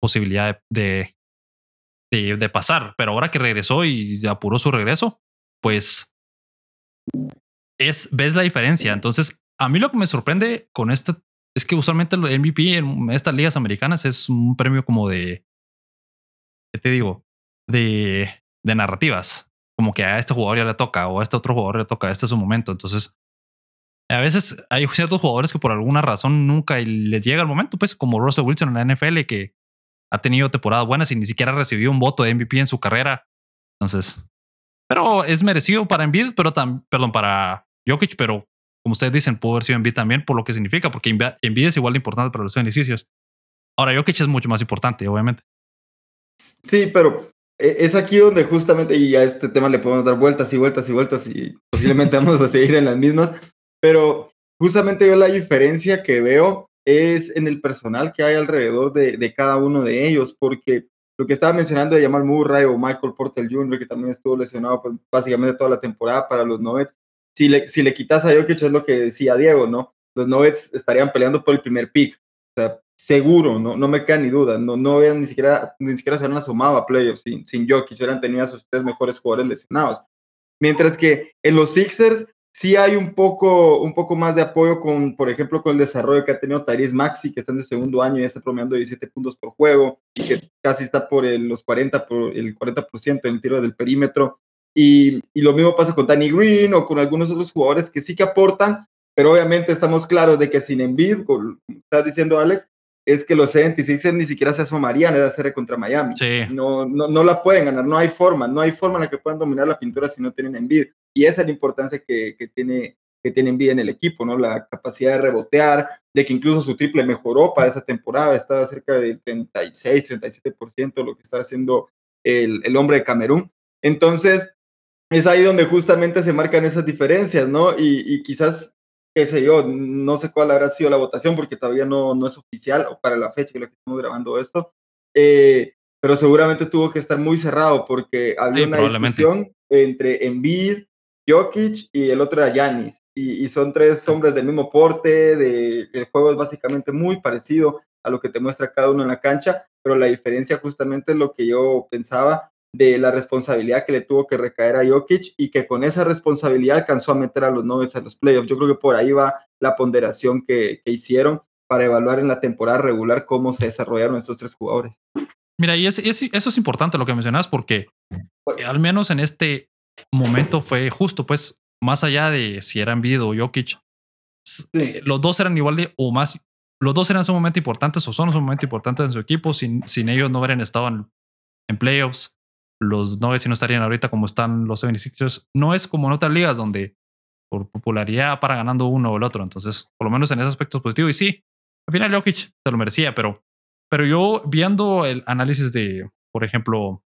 Speaker 1: posibilidad de, pasar. Pero ahora que regresó y apuró su regreso, pues es, ves la diferencia. Entonces, a mí lo que me sorprende con esto es que usualmente el MVP en estas ligas americanas es un premio como de, ¿qué te digo? De, de narrativas. Como que a este jugador ya le toca o a este otro jugador le toca, este es su momento. Entonces, a veces hay ciertos jugadores que por alguna razón nunca les llega el momento, pues como Russell Wilson en la NFL, que ha tenido temporadas buenas y ni siquiera recibió un voto de MVP en su carrera. Entonces, pero es merecido para Embiid, pero también, perdón, para Jokic, pero como ustedes dicen, pudo haber sido Embiid también por lo que significa, porque Embiid es igual de importante para los beneficios. Ahora, Jokic es mucho más importante, obviamente.
Speaker 3: Sí, pero e, es aquí donde justamente, y a este tema le podemos dar vueltas y vueltas y vueltas y posiblemente <laughs> vamos a seguir en las mismas, pero justamente yo la diferencia que veo es en el personal que hay alrededor de, de cada uno de ellos, porque lo que estaba mencionando de Jamal Murray o Michael Porter Jr., que también estuvo lesionado pues, básicamente toda la temporada para los Nuggets, si le, si le quitas a Jokic es lo que decía Diego, ¿no? Los Nuggets estarían peleando por el primer pick. O sea, seguro, no, no me queda ni duda. No, no hubieran ni siquiera, ni siquiera se han asomado a playoffs sin, sin Jokic, hubieran tenido a sus tres mejores jugadores lesionados. Mientras que en los Sixers sí hay un poco, un poco más de apoyo con, por ejemplo, con el desarrollo que ha tenido Tyrese Maxi, que está en el segundo año y está promediando 17 puntos por juego y que casi está por el, los 40, por el 40% en el tiro del perímetro. Y, y, lo mismo pasa con Danny Green o con algunos otros jugadores que sí que aportan, pero obviamente estamos claros de que sin Embiid, como está diciendo Alex, es que los 76ers ni siquiera se asomarían a la serie contra Miami. No, no, no, la pueden ganar, no hay forma, no hay forma en la que puedan dominar la pintura si no tienen Embiid. Y esa es la importancia que, que tiene que tiene Embiid en el equipo, ¿no? La capacidad de rebotear, de que incluso su triple mejoró para esa temporada, estaba cerca del 36, 37%, lo que está haciendo el, el hombre de Camerún. Entonces, es ahí donde justamente se marcan esas diferencias, ¿no? Y, y, quizás, qué sé yo, no sé cuál habrá sido la votación porque todavía no, no es oficial o para la fecha que lo que estamos grabando esto, eh, pero seguramente tuvo que estar muy cerrado porque había
Speaker 1: Sí,
Speaker 3: una discusión entre Embiid, Jokic y el otro era Yanis. Y, y, son tres hombres del mismo porte, de, el juego es básicamente muy parecido a lo que te muestra cada uno en la cancha, pero la diferencia justamente es lo que yo pensaba de la responsabilidad que le tuvo que recaer a Jokic y que con esa responsabilidad alcanzó a meter a los Nuggets a los playoffs. Yo creo que por ahí va la ponderación que, que hicieron para evaluar en la temporada regular cómo se desarrollaron estos tres jugadores.
Speaker 1: Mira, y es, es, eso es importante lo que mencionas porque al menos en este momento fue justo, pues, más allá de si eran Embiid o Jokic, sí. los dos eran igual de o más, los dos eran sumamente importantes o son sumamente importantes en su equipo, sin, sin ellos no hubieran estado en, en playoffs los Nuggets no estarían ahorita como están los 76ers. No es como en otras ligas donde por popularidad para ganando uno o el otro. Entonces, por lo menos en ese aspecto es positivo. Y sí, al final Jokic se lo merecía, pero, pero yo viendo el análisis de, por ejemplo,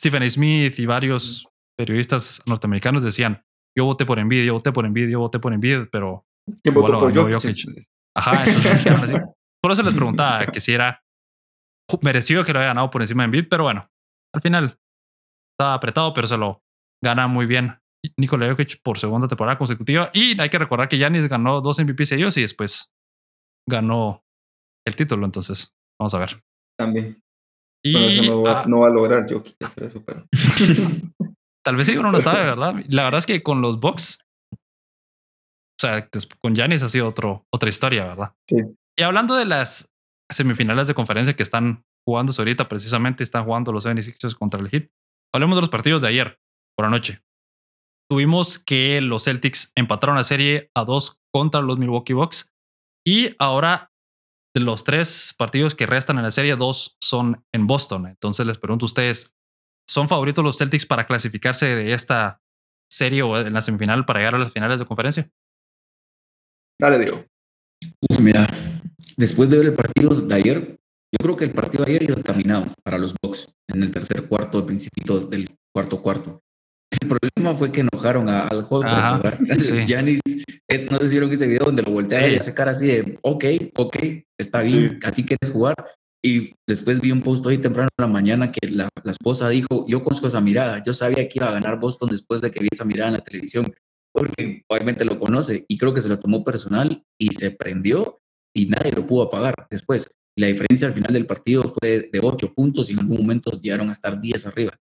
Speaker 1: Stephen Smith y varios periodistas norteamericanos decían, yo voté por Embiid, yo voté por Embiid, yo voté por Embiid, pero...
Speaker 3: ¿Quién votó por Jokic? Jokic?
Speaker 1: Ajá, entonces, por eso les preguntaba que si era merecido que lo haya ganado por encima de Embiid, pero bueno, al final apretado, pero se lo gana muy bien Nikola Jokic por segunda temporada consecutiva. Y hay que recordar que Yanis ganó dos MVP seguidos y después ganó el título. Entonces, vamos a ver.
Speaker 3: También. Y bueno, eso no va, ah, no va a lograr Jokic hacer eso, pero... <laughs>
Speaker 1: Tal vez sí, uno no sabe, <laughs> ¿verdad? La verdad es que con los Bucks, o sea, con Yanis ha sido otro, otra historia, ¿verdad?
Speaker 3: Sí.
Speaker 1: Y hablando de las semifinales de conferencia que están jugando ahorita, precisamente están jugando los 76ers contra el Heat. Hablemos de los partidos de ayer por la noche. Tuvimos que los Celtics empataron la serie a dos contra los Milwaukee Bucks y ahora de los tres partidos que restan en la serie, dos son en Boston. Entonces les pregunto a ustedes, ¿son favoritos los Celtics para clasificarse de esta serie o en la semifinal para llegar a las finales de conferencia?
Speaker 3: Dale, Diego.
Speaker 2: Uf, mira, después de ver el partido de ayer, yo creo que el partido ayer iba encaminado para los Bucks en el tercer cuarto, el principio del cuarto cuarto. El problema fue que enojaron a, al Horford. <laughs> Giannis, sí. no sé si vieron ese video donde lo voltearon sí. y hace cara así de, ok, ok, está bien, sí. así quieres jugar. Y después vi un post hoy temprano en la mañana que la, la, esposa dijo, yo conozco esa mirada, yo sabía que iba a ganar Boston después de que vi esa mirada en la televisión, porque obviamente lo conoce y creo que se lo tomó personal y se prendió y nadie lo pudo apagar después. La diferencia al final del partido fue de 8 puntos y en algún momento llegaron a estar 10 arriba.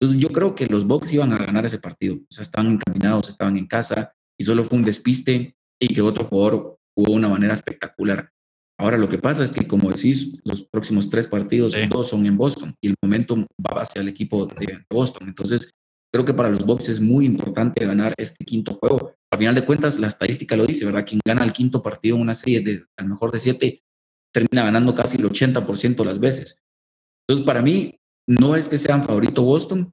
Speaker 2: Entonces yo creo que los Bucks iban a ganar ese partido. O sea, estaban encaminados, estaban en casa y solo fue un despiste y que otro jugador jugó de una manera espectacular. Ahora lo que pasa es que, como decís, los próximos tres partidos, sí. dos son en Boston y el momento va hacia el equipo de Boston. Entonces, creo que para los Bucks es muy importante ganar este quinto juego. Al final de cuentas, la estadística lo dice, ¿verdad? Quien gana el quinto partido en una serie de al mejor de siete termina ganando casi el 80% de las veces. Entonces, para mí, no es que sean favorito Boston,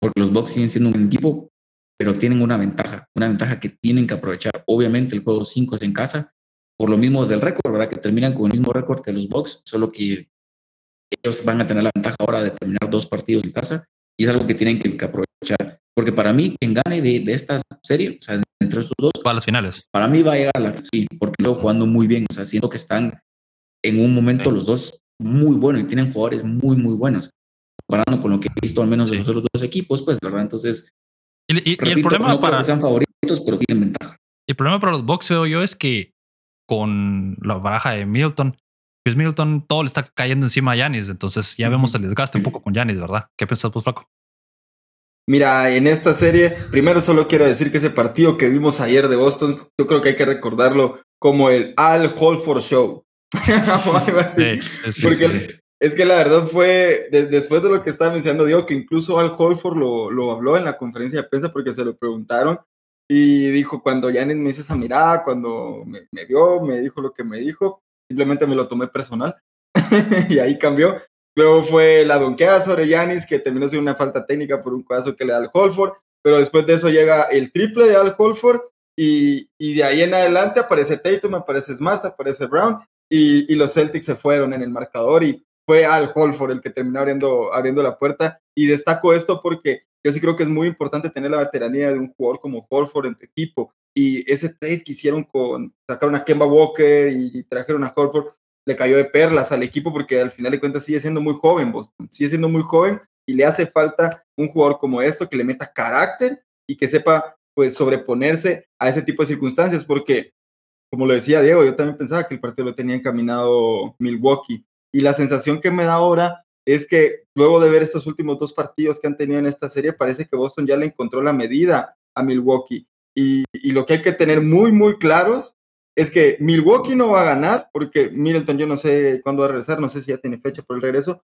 Speaker 2: porque los Bucks siguen siendo un equipo, pero tienen una ventaja, una ventaja que tienen que aprovechar. Obviamente el juego 5 es en casa, por lo mismo del récord, ¿verdad? Que terminan con el mismo récord que los Bucks, solo que ellos van a tener la ventaja ahora de terminar dos partidos en casa y es algo que tienen que, aprovechar. Porque para mí, quien gane de, de, esta serie, o sea, entre estos dos,
Speaker 1: va a las finales.
Speaker 2: Para mí va a llegar a la sí, porque luego jugando muy bien, o sea, siento que están en un momento los dos muy buenos y tienen jugadores muy, muy buenos. Comparando con lo que he visto al menos de los otros dos equipos, pues, ¿verdad? Entonces,
Speaker 1: y, el problema para.
Speaker 2: Que sean favoritos, pero tienen ventaja.
Speaker 1: El problema para los Bucks, veo yo, es que con la baraja de Milton, pues Milton todo le está cayendo encima a Yanis. Entonces ya vemos el desgaste un poco con Yanis, ¿verdad? ¿Qué piensas, pues, Flaco?
Speaker 3: Mira, en esta serie, primero solo quiero decir que ese partido que vimos ayer de Boston, yo creo que hay que recordarlo como el Al Holford Show. Porque es que la verdad fue, después de lo que estaba mencionando, digo que incluso Al Holford lo, lo habló en la conferencia de prensa porque se lo preguntaron y dijo, cuando Yanis me hizo esa mirada, cuando me, vio, me dijo lo que me dijo, simplemente me lo tomé personal <laughs> y ahí cambió. Luego fue la donkeada sobre Yanis, que terminó siendo una falta técnica por un cuadro que le da al Holford, pero después de eso llega el triple de Al Holford y, y de ahí en adelante aparece Tatum, aparece Smart, aparece Brown y, y los Celtics se fueron en el marcador y fue Al Holford el que terminó abriendo, abriendo la puerta. Y destaco esto porque yo sí creo que es muy importante tener la veteranía de un jugador como Holford en tu equipo. Y ese trade que hicieron con, sacaron a Kemba Walker y, trajeron a Holford, le cayó de perlas al equipo porque al final de cuentas sigue siendo muy joven Boston, sigue siendo muy joven y le hace falta un jugador como esto que le meta carácter y que sepa pues sobreponerse a ese tipo de circunstancias porque como lo decía Diego, yo también pensaba que el partido lo tenía encaminado Milwaukee y la sensación que me da ahora es que luego de ver estos últimos dos partidos que han tenido en esta serie, parece que Boston ya le encontró la medida a Milwaukee. Y, lo que hay que tener muy, muy claros es que Milwaukee no va a ganar, porque Middleton yo no sé cuándo va a regresar, no sé si ya tiene fecha por el regreso,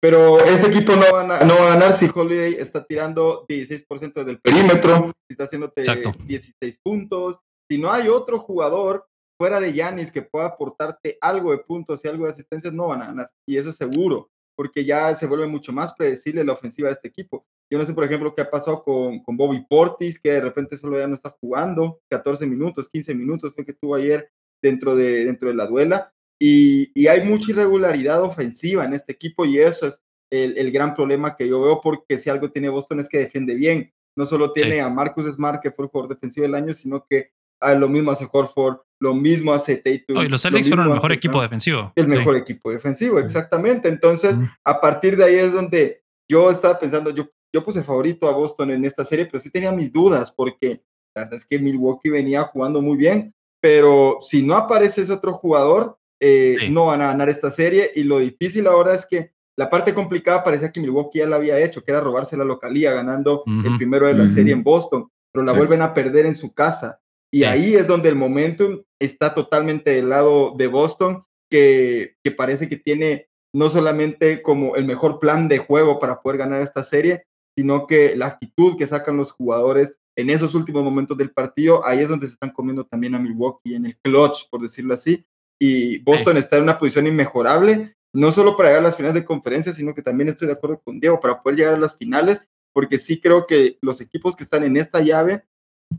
Speaker 3: pero este equipo no va a, no va a ganar si Holiday está tirando 16% del perímetro, si está haciéndote 16 puntos, si no hay otro jugador fuera de Yanis que pueda aportarte algo de puntos y algo de asistencias, no van a ganar. Y eso es seguro, porque ya se vuelve mucho más predecible la ofensiva de este equipo. Yo no sé, por ejemplo, qué ha pasado con, con Bobby Portis, que de repente solo ya no está jugando, 14 minutos, 15 minutos fue que tuvo ayer dentro de, dentro de la duela. Y, y hay mucha irregularidad ofensiva en este equipo y eso es el, el, gran problema que yo veo, porque si algo tiene Boston es que defiende bien. No solo tiene a Marcus Smart, que fue el jugador defensivo del año, sino que Ah, lo mismo hace Horford, lo mismo hace Tatum.
Speaker 1: y los Celtics fueron el mejor equipo defensivo.
Speaker 3: El mejor equipo defensivo, exactamente. Entonces, a partir de ahí es donde yo estaba pensando, yo, yo puse favorito a Boston en esta serie, pero sí tenía mis dudas porque la verdad es que Milwaukee venía jugando muy bien, pero si no aparece ese otro jugador, eh, no van a ganar esta serie y lo difícil ahora es que la parte complicada parecía que Milwaukee ya la había hecho, que era robarse la localía ganando el primero de la serie en Boston, pero la vuelven a perder en su casa. Y ahí es donde el momentum está totalmente del lado de Boston, que, que parece que tiene no solamente como el mejor plan de juego para poder ganar esta serie, sino que la actitud que sacan los jugadores en esos últimos momentos del partido, ahí es donde se están comiendo también a Milwaukee en el clutch, por decirlo así. Y Boston está en una posición inmejorable, no solo para llegar a las finales de conferencia, sino que también estoy de acuerdo con Diego, para poder llegar a las finales, porque sí creo que los equipos que están en esta llave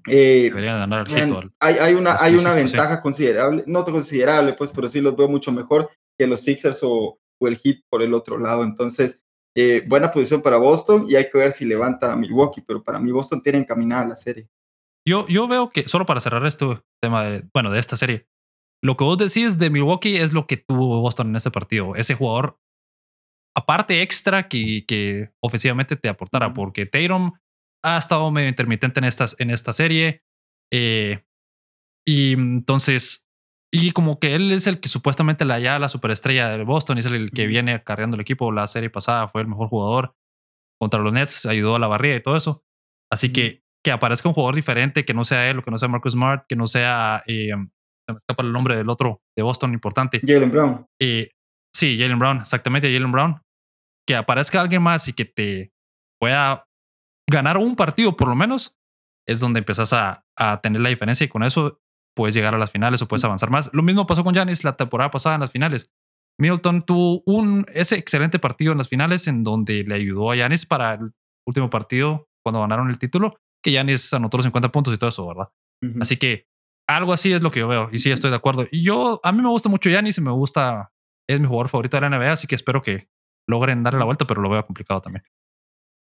Speaker 1: eh, ganar
Speaker 3: hay, hay, una, hay una ventaja considerable, no considerable, pues, pero sí los veo mucho mejor que los Sixers o, el Heat por el otro lado. Entonces, eh, buena posición para Boston y hay que ver si levanta a Milwaukee, pero para mí Boston tiene encaminada la serie.
Speaker 1: Yo, yo veo que, solo para cerrar este tema, de, bueno, de esta serie, lo que vos decís de Milwaukee es lo que tuvo Boston en ese partido. Ese jugador, aparte extra que, que ofensivamente te aportara, porque Tatum ha estado medio intermitente en, estas, en esta serie. Eh, y entonces, y como que él es el que supuestamente la ya la superestrella del Boston, es el que viene cargando el equipo. La serie pasada fue el mejor jugador contra los Nets, ayudó a la barrida y todo eso. Así que que aparezca un jugador diferente, que no sea él, o que no sea Marcus Smart, que no sea, eh, se me escapa el nombre del otro de Boston importante.
Speaker 3: Jalen Brown.
Speaker 1: Eh, sí, Jalen Brown, exactamente, Jalen Brown. Que aparezca alguien más y que te pueda ganar un partido por lo menos es donde empiezas a, a, tener la diferencia y con eso puedes llegar a las finales o puedes avanzar más. Lo mismo pasó con Janis la temporada pasada en las finales. Milton tuvo un, ese excelente partido en las finales en donde le ayudó a Janis para el último partido cuando ganaron el título que Yanis anotó los 50 puntos y todo eso, ¿verdad? Así que algo así es lo que yo veo. Y sí, estoy de acuerdo. Y yo, a mí me gusta mucho Yanis y me gusta, es mi jugador favorito de la NBA, así que espero que logren darle la vuelta, pero lo veo complicado también.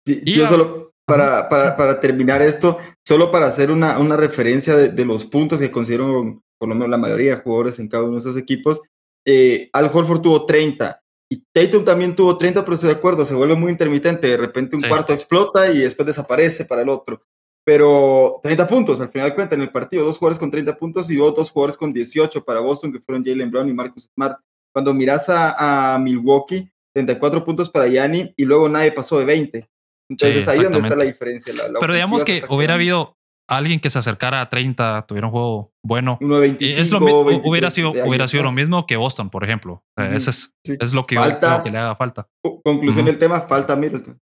Speaker 3: Sí, yo solo, para, para, para, terminar esto, solo para hacer una, una referencia de, de, los puntos que consiguieron, por lo menos la mayoría de jugadores en cada uno de esos equipos, eh, Al Horford tuvo 30 y Tatum también tuvo 30, pero estoy de acuerdo, se vuelve muy intermitente, de repente un sí. cuarto explota y después desaparece para el otro. Pero 30 puntos, al final cuenta en el partido, dos jugadores con 30 puntos y dos jugadores con 18 para Boston, que fueron Jalen Brown y Marcus Smart. Cuando miras a, a Milwaukee, 34 puntos para Yanni y luego nadie pasó de 20. Entonces sí, ahí donde está la diferencia. La, la
Speaker 1: Pero digamos que hubiera habido alguien que se acercara a 30, tuviera un juego bueno.
Speaker 3: 1.25,
Speaker 1: es lo, hubiera sido, hubiera sido lo mismo que Boston, por ejemplo. Uh -huh. Ese es, sí. es lo que,
Speaker 3: falta,
Speaker 1: yo, que le haga falta.
Speaker 3: Conclusión uh -huh. del tema, falta Middleton.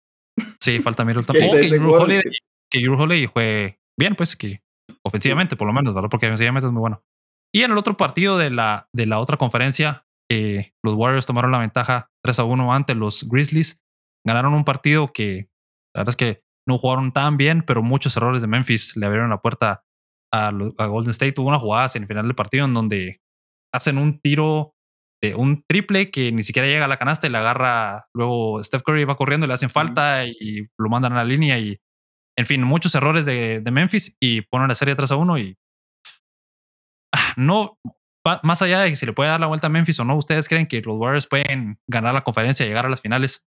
Speaker 1: Sí, falta Middleton. oh, <laughs> que, Drew Holiday, que Drew Holiday fue bien, pues, que ofensivamente, por lo menos, ¿verdad? Porque ofensivamente es muy bueno. Y en el otro partido de la, de la otra conferencia, eh, los Warriors tomaron la ventaja 3 a 1 ante los Grizzlies. Ganaron un partido que la verdad es que no jugaron tan bien, pero muchos errores de Memphis le abrieron la puerta a, a Golden State. Tuvo una jugada en el final del partido en donde hacen un tiro, de un triple que ni siquiera llega a la canasta y la agarra. Luego Steph Curry va corriendo, le hacen falta y lo mandan a la línea. Y en fin, muchos errores de, de Memphis y ponen la serie 3 a 1. Y ah, <sighs> no, más allá de que si le puede dar la vuelta a Memphis o no, ¿ustedes creen que los Warriors pueden ganar la conferencia y llegar a las finales?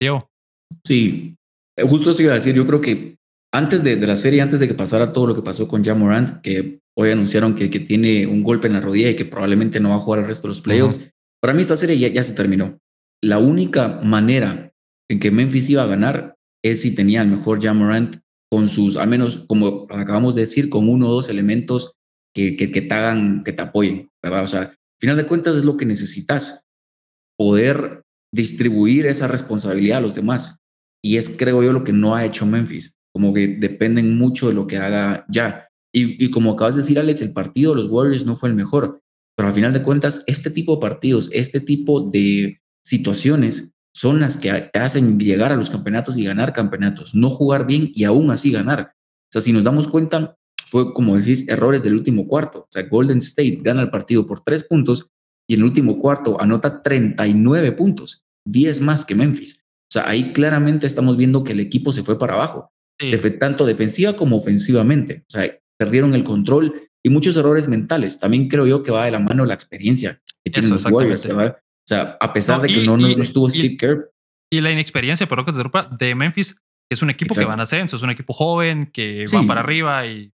Speaker 1: Diego.
Speaker 2: Sí, justo eso iba a decir. Yo creo que antes de, de, la serie, antes de que pasara todo lo que pasó con Jam Morant, que hoy anunciaron que, que, tiene un golpe en la rodilla y que probablemente no va a jugar el resto de los playoffs, uh -huh. para mí esta serie ya, ya se terminó. La única manera en que Memphis iba a ganar es si tenía el mejor Jam Morant con sus, al menos como acabamos de decir, con uno o dos elementos que, que, que, te hagan, que te apoyen, ¿verdad? O sea, al final de cuentas es lo que necesitas, poder distribuir esa responsabilidad a los demás. Y es, creo yo, lo que no ha hecho Memphis. Como que dependen mucho de lo que haga ya. Y, y como acabas de decir, Alex, el partido de los Warriors no fue el mejor. Pero al final de cuentas, este tipo de partidos, este tipo de situaciones son las que hacen llegar a los campeonatos y ganar campeonatos. No jugar bien y aún así ganar. O sea, si nos damos cuenta, fue como decís, errores del último cuarto. O sea, Golden State gana el partido por tres puntos y en el último cuarto anota 39 puntos, 10 más que Memphis. O sea, ahí claramente estamos viendo que el equipo se fue para abajo, sí. tanto defensiva como ofensivamente. O sea, perdieron el control y muchos errores mentales. También creo yo que va de la mano la experiencia que tienen Eso, los Warriors, ¿verdad? O sea, a pesar no, de que y, no, no, estuvo Steve y, Kerr.
Speaker 1: Y la inexperiencia, por lo que te Europa, de Memphis, que es un equipo Exacto. que va en ascenso, es un equipo joven, que sí. va para arriba y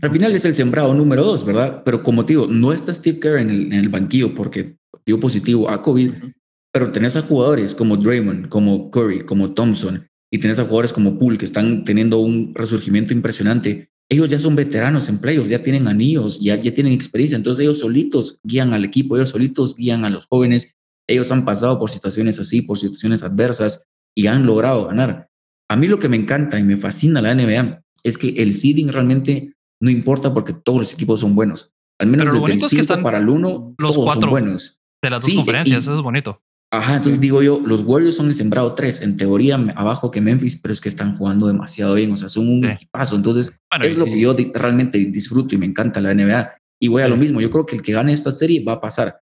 Speaker 2: al final es el sembrado número dos, ¿verdad? Pero como te digo, no está Steve Kerr en el, en el banquillo porque dio positivo a COVID, uh -huh. Pero tenés a jugadores como Draymond, como Curry, como Thompson, y tenés a jugadores como Poole que están teniendo un resurgimiento impresionante. Ellos ya son veteranos en playoffs, ya tienen anillos, ya, ya tienen experiencia, entonces ellos solitos guían al equipo, ellos solitos guían a los jóvenes, ellos han pasado por situaciones así, por situaciones adversas y han logrado ganar. A mí lo que me encanta y me fascina la NBA es que el seeding realmente no importa porque todos los equipos son buenos. Al menos desde el 5 es que para el 1,
Speaker 1: los
Speaker 2: todos
Speaker 1: cuatro
Speaker 2: son buenos.
Speaker 1: De las dos sí, conferencias, y, eso es bonito.
Speaker 2: Ajá, entonces digo yo, los Warriors son el sembrado 3, en teoría abajo que Memphis, pero es que están jugando demasiado bien, o sea, son un sí. paso. Entonces, bueno, es lo que yo realmente disfruto y me encanta la NBA. Y voy a lo mismo, yo creo que el que gane esta serie va a pasar.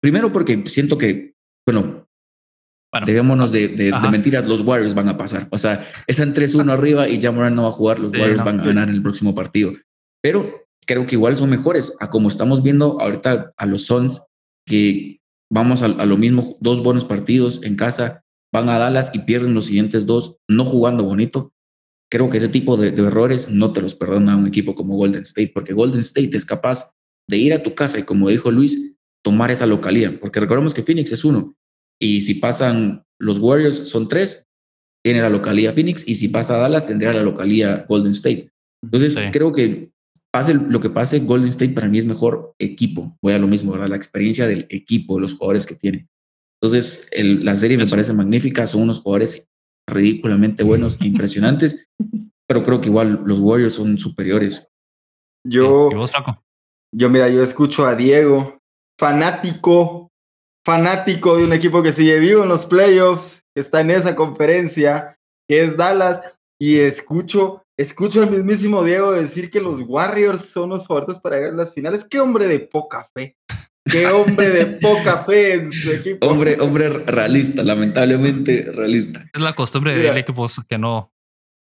Speaker 2: Primero porque siento que, bueno, bueno, de, de, de, mentiras, los Warriors van a pasar. O sea, están 3-1 <laughs> arriba y Jamoran no va a jugar, los Warriors no, van a ganar en el próximo partido. Pero creo que igual son mejores a como estamos viendo ahorita a los Suns, que vamos a, a, lo mismo, dos buenos partidos en casa, van a Dallas y pierden los siguientes dos, no jugando bonito. Creo que ese tipo de, de errores no te los perdona un equipo como Golden State, porque Golden State es capaz de ir a tu casa y, como dijo Luis, tomar esa localía, porque recordemos que Phoenix es uno, y si pasan los Warriors son tres, tiene la localía Phoenix y si pasa Dallas tendría la localía Golden State. Entonces sí. creo que pase lo que pase, Golden State para mí es mejor equipo. Voy a lo mismo, ¿verdad? La experiencia del equipo, los jugadores que tiene. Entonces el, la serie me Eso. parece magnífica, son unos jugadores ridículamente buenos e impresionantes, <laughs> pero creo que igual los Warriors son superiores.
Speaker 3: Yo, ¿Y vos, Flaco? Yo, mira, yo escucho a Diego, fanático fanático de un equipo que sigue vivo en los playoffs, que está en esa conferencia, que es Dallas. y escucho, escucho al mismísimo Diego decir que los Warriors son los favoritos para ganar las finales. Qué hombre de poca fe. Qué hombre de poca fe en su equipo.
Speaker 2: Hombre, hombre realista, lamentablemente realista.
Speaker 1: Es la costumbre del equipo que no.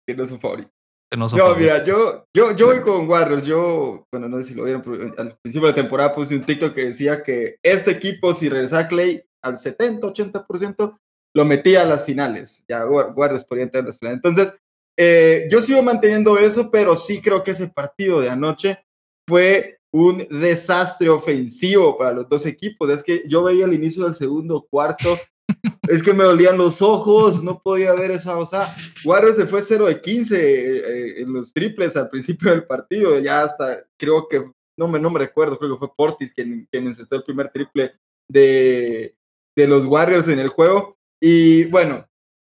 Speaker 3: Que no es su favorito.
Speaker 1: Que no,
Speaker 3: no mira, yo, yo, yo voy con Warriors. Yo, bueno, no sé si lo vieron, pero al principio de la temporada puse un TikTok que decía que este equipo, si regresaba Clay al 70, 80%, lo metía a las finales. Ya Warriors podrían tener las finales. Entonces, eh, yo sigo manteniendo eso, pero sí creo que ese partido de anoche fue un desastre ofensivo para los dos equipos. Es que yo veía al inicio del segundo cuarto, <laughs> es que me dolían los ojos, no podía ver esa, o sea, Warriors se fue 0 de 15 eh, en los triples al principio del partido, ya hasta creo que, no me, no me recuerdo, creo que fue Portis quien, quien encestó el primer triple de, de los Warriors en el juego. Y bueno,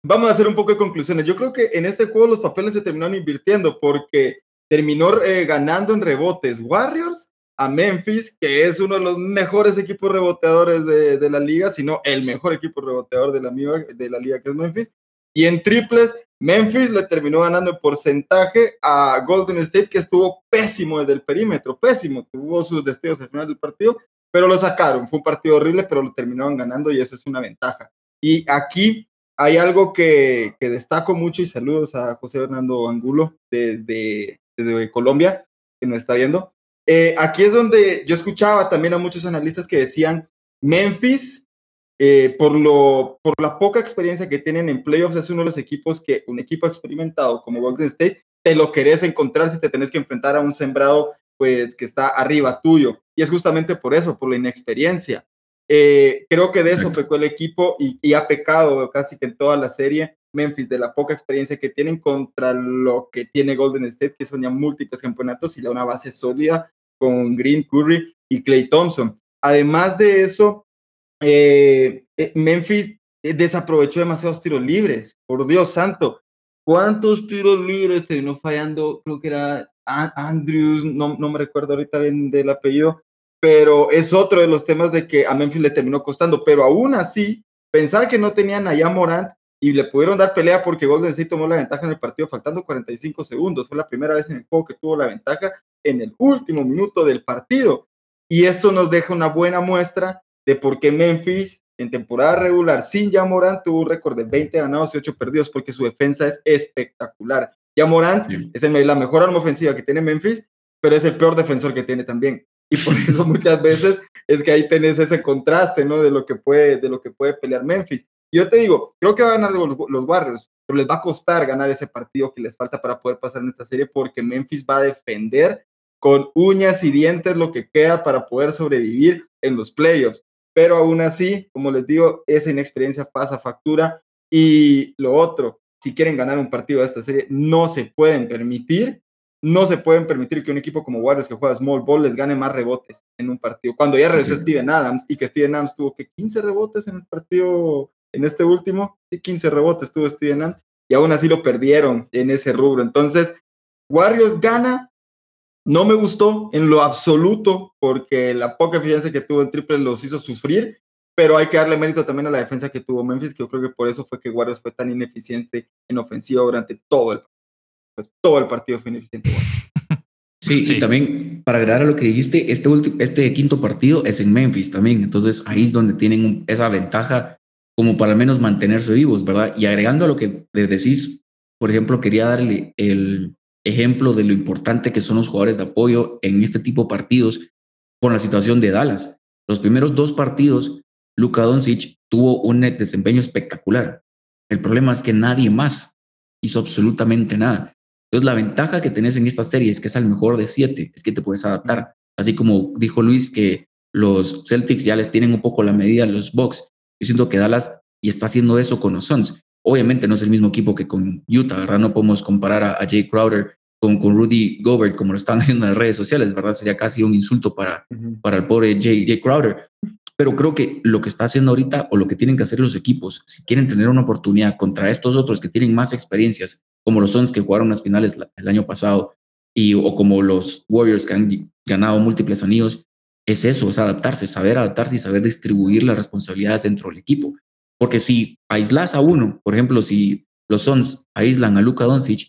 Speaker 3: vamos a hacer un poco de conclusiones. Yo creo que en este juego los papeles se terminaron invirtiendo porque terminó eh, ganando en rebotes Warriors a Memphis, que es uno de los mejores equipos reboteadores de, la liga, sino el mejor equipo reboteador de la, de la liga, que es Memphis. Y en triples, Memphis le terminó ganando en porcentaje a Golden State, que estuvo pésimo desde el perímetro, pésimo. Tuvo sus destellos al final del partido, pero lo sacaron. Fue un partido horrible, pero lo terminaron ganando y eso es una ventaja. Y aquí hay algo que, destaco mucho y saludos a José Hernando Angulo desde, desde Colombia, que nos está viendo. Eh, aquí es donde yo escuchaba también a muchos analistas que decían, Memphis, eh, por, lo, por la poca experiencia que tienen en playoffs, es uno de los equipos que un equipo experimentado como Golden State, te lo querés encontrar si te tenés que enfrentar a un sembrado pues que está arriba tuyo. Y es justamente por eso, por la inexperiencia. Eh, creo que de eso pecó el equipo y, ha pecado casi que en toda la serie Memphis, de la poca experiencia que tienen contra lo que tiene Golden State, que son ya múltiples campeonatos y una base sólida con Green, Curry y Clay Thompson. Además de eso, eh, eh, Memphis desaprovechó demasiados tiros libres, por Dios santo. ¿Cuántos tiros libres terminó fallando? Creo que era Andrews, no, no me recuerdo ahorita bien del apellido, pero es otro de los temas de que a Memphis le terminó costando, pero aún así, pensar que no tenían allá Morant y le pudieron dar pelea porque Golden State tomó la ventaja en el partido faltando 45 segundos, fue la primera vez en el juego que tuvo la ventaja en el último minuto del partido. Y esto nos deja una buena muestra de por qué Memphis en temporada regular sin Morant tuvo un récord de 20 ganados y 8 perdidos porque su defensa es espectacular. Morant es la mejor arma ofensiva que tiene Memphis, pero es el peor defensor que tiene también. Y por eso muchas veces es que ahí tenés ese contraste, ¿no? De lo que puede, de lo que puede pelear Memphis. Yo te digo, creo que van a ganar los, los, Warriors, pero les va a costar ganar ese partido que les falta para poder pasar en esta serie porque Memphis va a defender con uñas y dientes lo que queda para poder sobrevivir en los playoffs. Pero aún así, como les digo, esa inexperiencia pasa factura. Y lo otro, si quieren ganar un partido de esta serie, no se pueden permitir no se pueden permitir que un equipo como Warriors que juega small ball les gane más rebotes en un partido. Cuando ya regresó Steven Adams y que Steven Adams tuvo que 15 rebotes en el partido, en este último, 15 rebotes tuvo Steven Adams y aún así lo perdieron en ese rubro. Entonces, Warriors gana. No me gustó en lo absoluto porque la poca eficiencia que tuvo en triple los hizo sufrir, pero hay que darle mérito también a la defensa que tuvo Memphis, que yo creo que por eso fue que Warriors fue tan ineficiente en ofensiva durante todo el todo el partido fue ineficiente. <laughs>
Speaker 2: Sí, y también para agregar a lo que dijiste, este, este quinto partido es en Memphis también, entonces ahí es donde tienen esa ventaja como para al menos mantenerse vivos, ¿verdad? Y agregando a lo que decís, por ejemplo, quería darle el ejemplo de lo importante que son los jugadores de apoyo en este tipo de partidos con la situación de Dallas. Los primeros dos partidos, Luka Doncic tuvo un desempeño espectacular. El problema es que nadie más hizo absolutamente nada. Entonces, la ventaja que tenés en esta serie es que es el mejor de siete, es que te puedes adaptar. Así como dijo Luis que los Celtics ya les tienen un poco la medida a los Bucks. Yo siento que Dallas y está haciendo eso con los Suns. Obviamente no es el mismo equipo que con Utah, ¿verdad? No podemos comparar a, Jay Crowder con, con Rudy Gobert como lo están <laughs> haciendo en las redes sociales, ¿verdad? Sería casi un insulto para, para el pobre Jay, Jay Crowder. Pero creo que lo que está haciendo ahorita o lo que tienen que hacer los equipos, si quieren tener una oportunidad contra estos otros que tienen más experiencias como los Suns que jugaron las finales el año pasado y o como los Warriors que han ganado múltiples anillos, es eso, es adaptarse, saber adaptarse y saber distribuir las responsabilidades dentro del equipo. Porque si aislas a uno, por ejemplo, si los Suns aíslan a Luka Doncic,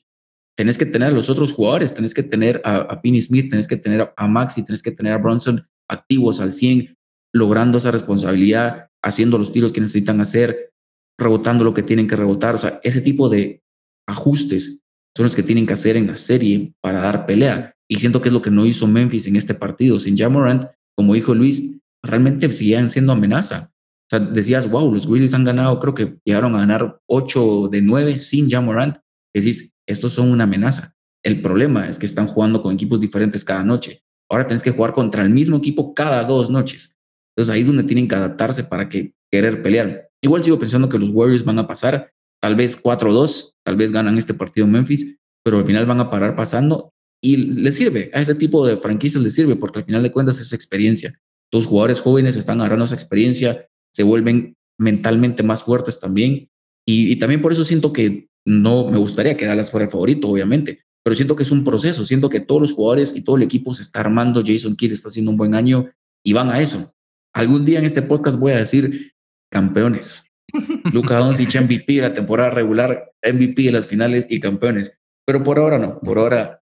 Speaker 2: tenés que tener a los otros jugadores, tenés que tener a, a Finney Smith, tenés que tener a Maxi, tenés que tener a Bronson activos al 100, logrando esa responsabilidad, haciendo los tiros que necesitan hacer, rebotando lo que tienen que rebotar. O sea, ese tipo de ajustes son los que tienen que hacer en la serie para dar pelea. Y siento que es lo que no hizo Memphis en este partido. Sin Jamorant, como dijo Luis, realmente siguen siendo amenaza. O sea, decías, wow, los Grizzlies han ganado, creo que llegaron a ganar 8 de 9 sin Jamorant. Decís, estos son una amenaza. El problema es que están jugando con equipos diferentes cada noche. Ahora tenés que jugar contra el mismo equipo cada dos noches. Entonces ahí es donde tienen que adaptarse para que querer pelear. Igual sigo pensando que los Warriors van a pasar, tal vez 4-2, tal vez ganan este partido en Memphis, pero al final van a parar pasando y les sirve, a ese tipo de franquicias les sirve porque al final de cuentas es experiencia. Los jugadores jóvenes están agarrando esa experiencia, se vuelven mentalmente más fuertes también y, y también por eso siento que no me gustaría que Dallas fuera el favorito, obviamente, pero siento que es un proceso, siento que todos los jugadores y todo el equipo se está armando, Jason Kidd está haciendo un buen año y van a eso. Algún día en este podcast voy a decir campeones. <laughs> Luca Doncic MVP de la temporada regular, MVP de las finales y campeones. Pero por ahora no, por ahora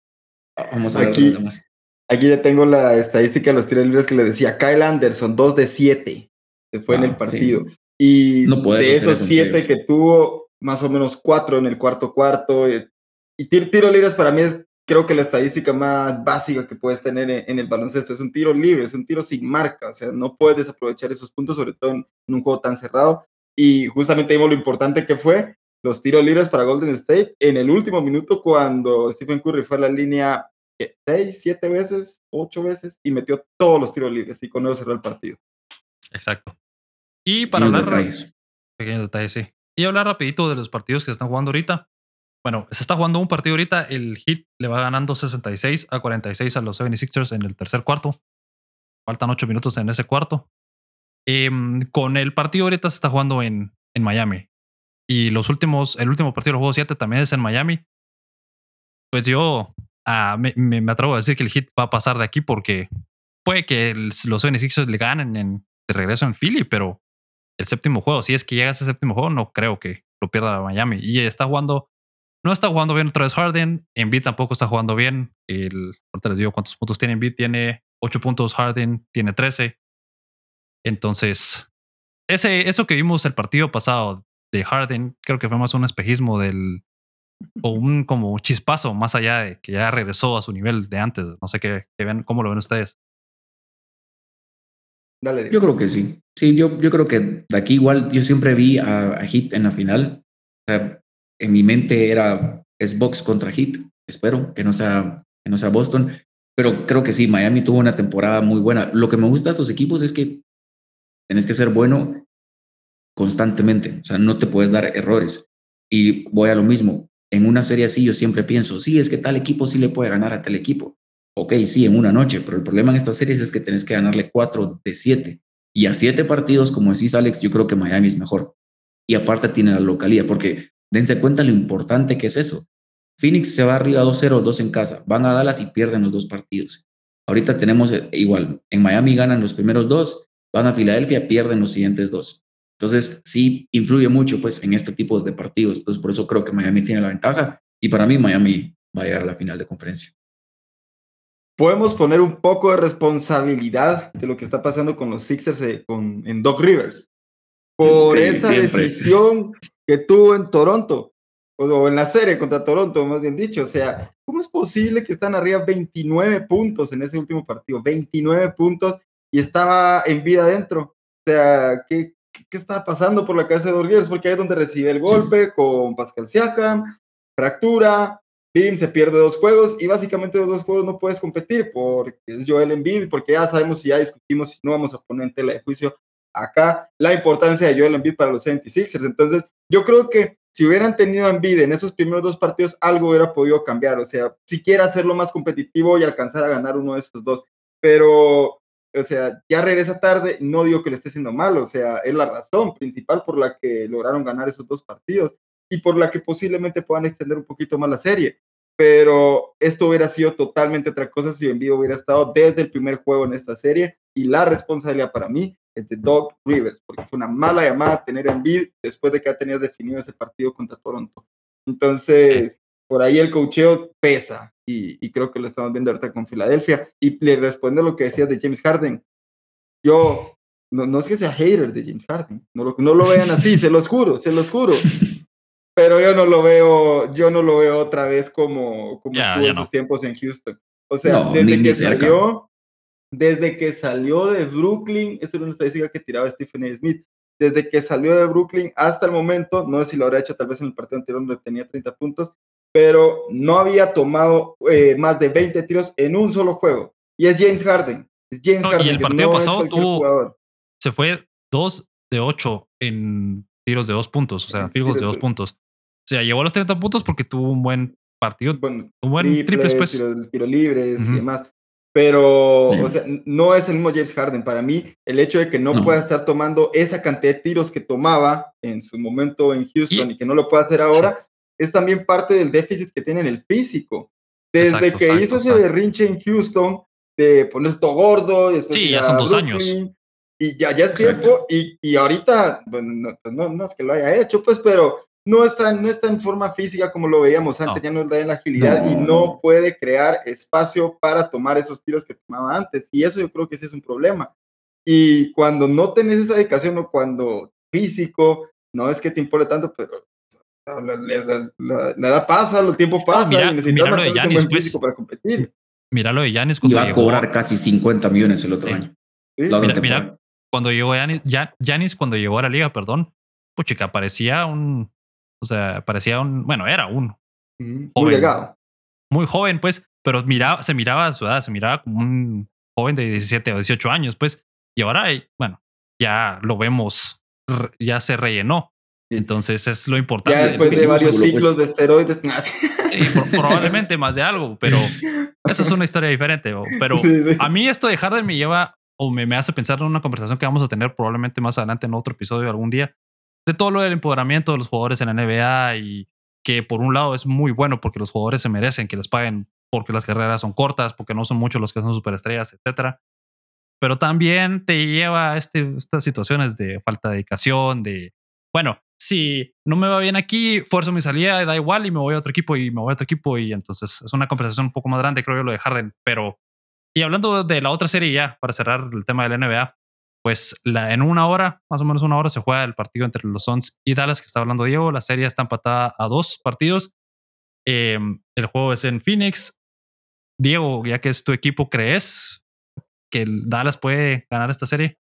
Speaker 2: vamos a ver
Speaker 3: Aquí-
Speaker 2: los demás.
Speaker 3: Aquí ya tengo la estadística de los tiros libres que le decía. Kyle Anderson, 2 de 7. Se fue en
Speaker 2: Ah,
Speaker 3: el
Speaker 2: sí.
Speaker 3: partido. Y
Speaker 2: No
Speaker 3: de esos
Speaker 2: eso en
Speaker 3: 7
Speaker 2: playoffs.
Speaker 3: que tuvo, más o menos 4 en el cuarto cuarto. eh, Y tir- tiro libres para mí es, creo que la estadística más básica que puedes tener en, en el baloncesto. Es un tiro libre, es un tiro sin marca. O sea, no puedes desaprovechar esos puntos, sobre todo en, en un juego tan cerrado. Y justamente vimos lo importante que fue los tiros libres para Golden State en el último minuto cuando Stephen Curry fue a la línea ¿qué? seis, siete veces, ocho veces y metió todos los tiros libres y con eso cerró el partido.
Speaker 1: Exacto. Y para hablar,
Speaker 2: detalles.
Speaker 1: pequeños detalles, sí. Y hablar rapidito de los partidos que se están jugando ahorita. Bueno, se está jugando un partido ahorita. El Heat le va ganando 66 a 46 a los 76ers en el tercer cuarto. Faltan ocho minutos en ese cuarto. Em, con el partido ahorita se está jugando en, en Miami. Y los últimos, el último partido del juego 7 también es en Miami. Pues yo ah, me, me, atrevo a decir que el Heat va a pasar de aquí porque puede que los 76ers le ganen en, de regreso en Philly, pero el séptimo juego, si es que llega ese séptimo juego, no creo que lo pierda Miami. Y está jugando, no está jugando bien otra vez Harden. Embiid tampoco está jugando bien. El, ahorita les digo cuántos puntos tiene Embiid. Tiene 8 puntos, Harden tiene 13. Entonces, ese, eso que vimos el partido pasado de Harden, creo que fue más un espejismo del, o un como chispazo más allá de que ya regresó a su nivel de antes. No sé qué, qué ven, cómo lo ven ustedes.
Speaker 3: Dale.
Speaker 2: Yo creo que sí. Sí, yo, yo creo que de aquí igual yo siempre vi a, a Heat en la final. O sea, en mi mente era es Box contra Heat. Espero que no sea que no sea Boston, pero creo que sí. Miami tuvo una temporada muy buena. Lo que me gusta de estos equipos es que tienes que ser bueno constantemente. O sea, no te puedes dar errores. Y voy a lo mismo. En una serie así yo siempre pienso, sí, es que tal equipo sí le puede ganar a tal equipo. Ok, sí, en una noche, pero el problema en estas series es que tenés que ganarle 4 de 7. Y a 7 partidos, como decís Alex, yo creo que Miami es mejor. Y aparte tiene la localía, porque dense cuenta lo importante que es eso. Phoenix se va arriba 2-0, 2 en casa. Van a Dallas y pierden los dos partidos. Ahorita tenemos eh, igual. En Miami ganan los primeros dos, van a Filadelfia, pierden los siguientes dos. Entonces, sí influye mucho pues, en este tipo de partidos. Entonces, por eso creo que Miami tiene la ventaja. Y para mí, Miami va a llegar a la final de conferencia.
Speaker 3: Podemos poner un poco de responsabilidad de lo que está pasando con los Sixers eh, con, en Doc Rivers por
Speaker 2: Sí,
Speaker 3: esa
Speaker 2: siempre.
Speaker 3: decisión que tuvo en Toronto o, en la serie contra Toronto, más bien dicho. O sea, ¿cómo es posible que están arriba 29 puntos en ese último partido? 29 puntos y estaba en vida adentro. O sea, ¿qué, qué, está pasando por la cabeza de Doc Rivers? Porque ahí es donde recibe el golpe con Pascal Siakam, fractura, Bim se pierde dos juegos y básicamente los dos juegos no puedes competir porque es Joel Embiid, porque ya sabemos y ya discutimos y no vamos a poner en tela de juicio acá la importancia de Joel Embiid para los 76ers. Entonces, yo creo que si hubieran tenido a Embiid en esos primeros dos partidos, algo hubiera podido cambiar. O sea, siquiera hacerlo más competitivo y alcanzar a ganar uno de estos dos. Pero, o sea, ya regresa tarde. No digo que le esté haciendo mal. O sea, es la razón principal por la que lograron ganar esos dos partidos y por la que posiblemente puedan extender un poquito más la serie. Pero esto hubiera sido totalmente otra cosa si Embiid hubiera estado desde el primer juego en esta serie. Y la responsabilidad para mí es de Doc Rivers, porque fue una mala llamada tener a Embiid después de que ya tenías definido ese partido contra Toronto. Entonces, por ahí el cocheo pesa y, creo que lo estamos viendo ahorita con Filadelfia. Y le respondo lo que decías de James Harden. Yo, no, no es que sea hater de James Harden, no lo, no lo vean así, se los juro, se los juro. Pero yo no lo veo, yo no lo veo otra vez como, como estuvo en sus tiempos en Houston. O sea, desde que salió, desde que salió de Brooklyn, esta era una estadística que tiraba Stephen A. Smith, desde que salió de Brooklyn hasta el momento, no sé si lo habrá hecho tal vez en el partido anterior donde tenía 30 puntos, pero no había tomado eh, más de 20 tiros en un solo juego. Y es James Harden. Es James Harden.
Speaker 1: Y el partido pasado tuvo, se fue 2 de 8 en tiros de 2 puntos, o sea, filos de 2 puntos. O sea, llegó a los 30 puntos porque tuvo un buen partido, un buen triple después.
Speaker 3: Tiro, tiro libres y demás. Pero, o sea, no es el mismo James Harden. Para mí, el hecho de que no, pueda estar tomando esa cantidad de tiros que tomaba en su momento en Houston y, que no lo pueda hacer ahora, es también parte del déficit que tiene en el físico. Desde que hizo ese berrinche en Houston, de ponerse todo gordo, y después
Speaker 1: sí, ya son dos años.
Speaker 3: Y ya, ya es tiempo, y, y ahorita, bueno, pues no, no, es que lo haya hecho, pues, pero no está, no está en forma física como lo veíamos antes, ya no está en la agilidad y no puede crear espacio para tomar esos tiros que tomaba antes. Y eso yo creo que ese es un problema. Y cuando no tenés esa dedicación o cuando físico, no es que te importe tanto, pero la, edad pasa, el tiempo pasa y necesitas un buen pues. físico para competir.
Speaker 1: Mira lo de Yanis
Speaker 2: cuando a cobrar casi 50 millones el otro año.
Speaker 1: Mira, cuando llegó Yanis, cuando llegó a la liga, perdón, puchica, parecía un o sea, parecía un, bueno, era un
Speaker 3: muy delgado.
Speaker 1: Muy joven, pues, pero miraba, se miraba a su edad, se miraba como un joven de 17 o 18 años, pues, y ahora, bueno, ya lo vemos, ya se rellenó. Entonces es lo importante.
Speaker 3: Ya después de varios ciclos de esteroides. <laughs>
Speaker 1: probablemente más de algo, pero eso es una historia diferente. Pero <laughs> a mí esto de Harden me lleva o me, me hace pensar en una conversación que vamos a tener probablemente más adelante en otro episodio algún día, de todo lo del empoderamiento de los jugadores en la NBA y que por un lado es muy bueno porque los jugadores se merecen que les paguen porque las carreras son cortas, porque no son muchos los que son superestrellas, etcétera. Pero también te lleva a este, estas situaciones de falta de dedicación, de, bueno, si no me va bien aquí, fuerzo mi salida, da igual y me voy a otro equipo y me voy a otro equipo y entonces es una conversación un poco más grande, creo yo, lo de Harden. Pero, y hablando de la otra serie ya, para cerrar el tema de la NBA, pues la, en una hora, más o menos una hora, se juega el partido entre los Suns y Dallas, que está hablando Diego. La serie está empatada a dos partidos. Em, el juego es en Phoenix. Diego, ya que es tu equipo, ¿crees que Dallas puede ganar esta serie?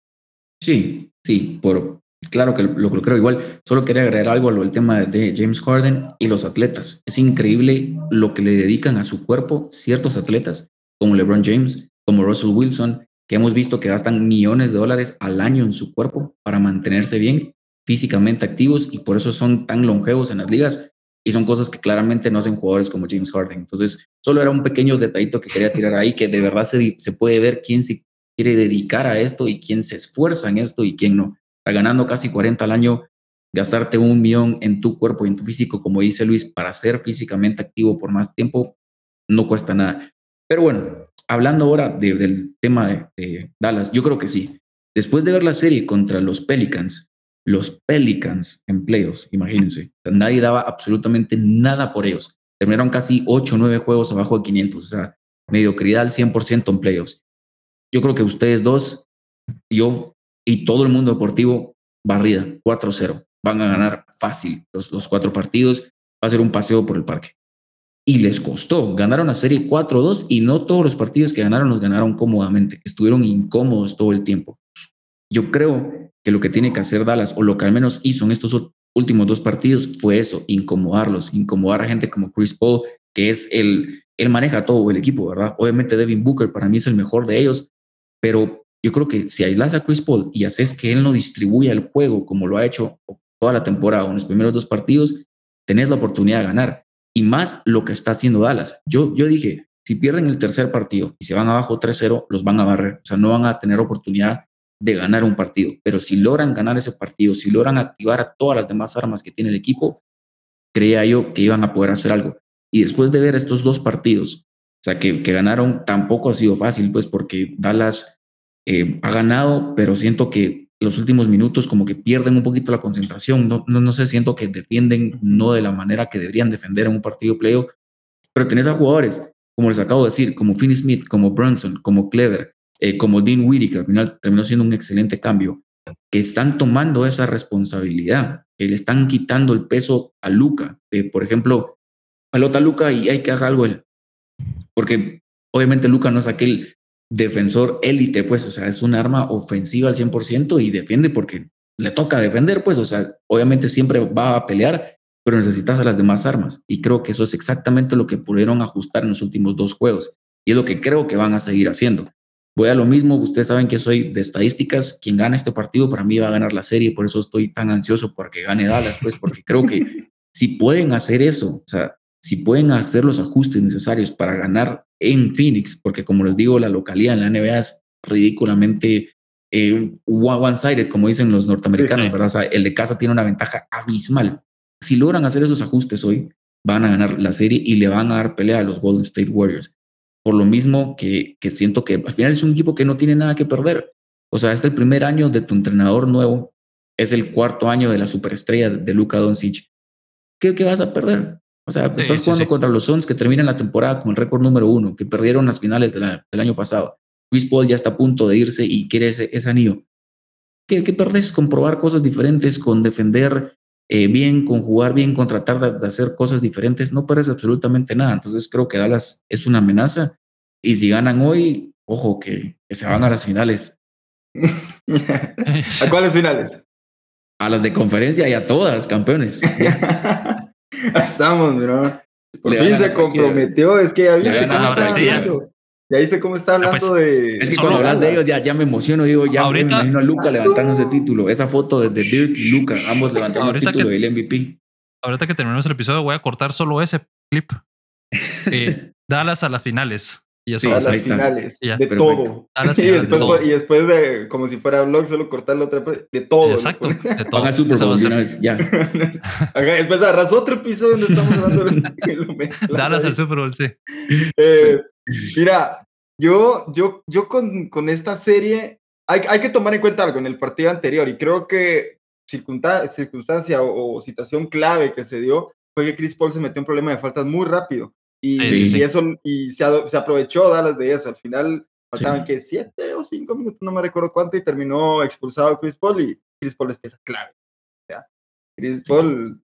Speaker 2: Sí, sí, por, claro que lo, creo igual. Solo quería agregar algo a lo del tema de James Harden y los atletas. Es increíble lo que le dedican a su cuerpo ciertos atletas, como LeBron James, como Russell Wilson, que hemos visto que gastan millones de dólares al año en su cuerpo para mantenerse bien, físicamente activos y por eso son tan longevos en las ligas. Y son cosas que claramente no hacen jugadores como James Harden. Entonces, solo era un pequeño detallito que quería tirar ahí, que de verdad se, se puede ver quién se quiere dedicar a esto y quién se esfuerza en esto y quién no. Está ganando casi 40 al año, gastarte un millón en tu cuerpo y en tu físico, como dice Luis, para ser físicamente activo por más tiempo, no cuesta nada. Pero bueno, hablando ahora del tema de, Dallas, yo creo que sí. Después de ver la serie contra los Pelicans, los Pelicans en playoffs, imagínense, nadie daba absolutamente nada por ellos. Terminaron casi 8 o 9 juegos abajo de 500, o sea, mediocridad al 100% en playoffs. Yo creo que ustedes dos, yo y todo el mundo deportivo, barrida, 4-0. Van a ganar fácil los, los cuatro partidos. Va a ser un paseo por el parque y les costó. Ganaron la serie 4-2 y no todos los partidos que ganaron los ganaron cómodamente. Estuvieron incómodos todo el tiempo. Yo creo que lo que tiene que hacer Dallas, o lo que al menos hizo en estos últimos dos partidos, fue eso, incomodarlos, incomodar a gente como Chris Paul, que es el, él maneja todo el equipo, ¿verdad? Obviamente Devin Booker para mí es el mejor de ellos, pero yo creo que si aislas a Chris Paul y haces que él no distribuya el juego como lo ha hecho toda la temporada o en los primeros dos partidos, tenés la oportunidad de ganar y más lo que está haciendo Dallas. Yo, yo dije, si pierden el tercer partido y se van abajo 3-0, los van a barrer. O sea, no van a tener oportunidad de ganar un partido. Pero si logran ganar ese partido, si logran activar a todas las demás armas que tiene el equipo, creía yo que iban a poder hacer algo. Y después de ver estos dos partidos, o sea, que, que ganaron, tampoco ha sido fácil, pues porque Dallas eh, ha ganado, pero siento que los últimos minutos como que pierden un poquito la concentración. No, no, no sé, siento que defienden no de la manera que deberían defender en un partido playoff, pero tenés a jugadores, como les acabo de decir, como Finney Smith, como Brunson, como Clever, eh, como Dean Whitty, que al final terminó siendo un excelente cambio, que están tomando esa responsabilidad, que le están quitando el peso a Luca. por ejemplo, pelota a Luca y hay que hacer algo él. Porque obviamente Luca no es aquel defensor élite, pues, o sea, es un arma ofensiva al 100% y defiende porque le toca defender, pues, o sea, obviamente siempre va a pelear, pero necesitas a las demás armas. Y creo que eso es exactamente lo que pudieron ajustar en los últimos dos juegos. Y es lo que creo que van a seguir haciendo. Voy a lo mismo, ustedes saben que soy de estadísticas, quien gana este partido para mí va a ganar la serie, por eso estoy tan ansioso porque gane Dallas, pues, porque creo que <laughs> si pueden hacer eso, o sea, si pueden hacer los ajustes necesarios para ganar en Phoenix, porque como les digo, la localidad en la NBA es ridículamente eh, one-sided, como dicen los norteamericanos, ¿verdad? O sea, el de casa tiene una ventaja abismal. Si logran hacer esos ajustes hoy, van a ganar la serie y le van a dar pelea a los Golden State Warriors. Por lo mismo que, que siento que al final es un equipo que no tiene nada que perder. O sea, este es el primer año de tu entrenador nuevo, es el cuarto año de la superestrella de Luka Doncic. ¿Qué, ¿Qué vas a perder? O sea, estás jugando contra los Suns que terminan la temporada con el récord número uno, que perdieron las finales del año pasado. Chris Paul ya está a punto de irse y quiere ese, anillo. ¿Qué, ¿Qué perdés con probar cosas diferentes, con defender eh, bien, con jugar bien, con tratar de, hacer cosas diferentes? No pierdes absolutamente nada. Entonces creo que Dallas es una amenaza. Y si ganan hoy, ojo, que, que se van a las finales. <laughs>
Speaker 3: ¿A cuáles finales?
Speaker 2: A las de conferencia y a todas, campeones. <laughs> <laughs>
Speaker 3: Estamos, mira. Por fin se comprometió. Es que ya viste cómo está hablando. Ya viste cómo está hablando pues, de.
Speaker 2: Es que cuando hablas de ellos ya, ya me emociono. Digo, ya ahorita, me imagino a Luca levantando ese título. Esa foto de, Dirk y Luca, ambos levantando el título del MVP.
Speaker 1: Ahorita que terminemos el episodio, voy a cortar solo ese clip. <laughs> Eh, Dallas a las finales.
Speaker 3: Y eso, a las <laughs> finales, de todo. y, después, y después de, como si fuera blog, solo cortar la otra, de todo.
Speaker 1: Exacto, <laughs> de
Speaker 2: todo. Haga Super Bowl una vez, ya. <laughs>
Speaker 3: después arrasó otro episodio donde estamos hablando de
Speaker 1: Dallas al Super Bowl, sí.
Speaker 3: Eh, mira, yo, yo, yo con, con esta serie, hay, hay que tomar en cuenta algo en el partido anterior, y creo que circunstancia, circunstancia o, o situación clave que se dio fue que Chris Paul se metió en un problema de faltas muy rápido. Y, eso y se, se, aprovechó Dallas de eso. Al final faltaban que siete o cinco minutos, no me recuerdo cuánto, y terminó expulsado Chris Paul y Chris Paul es pieza clave. O sea, Chris Paul,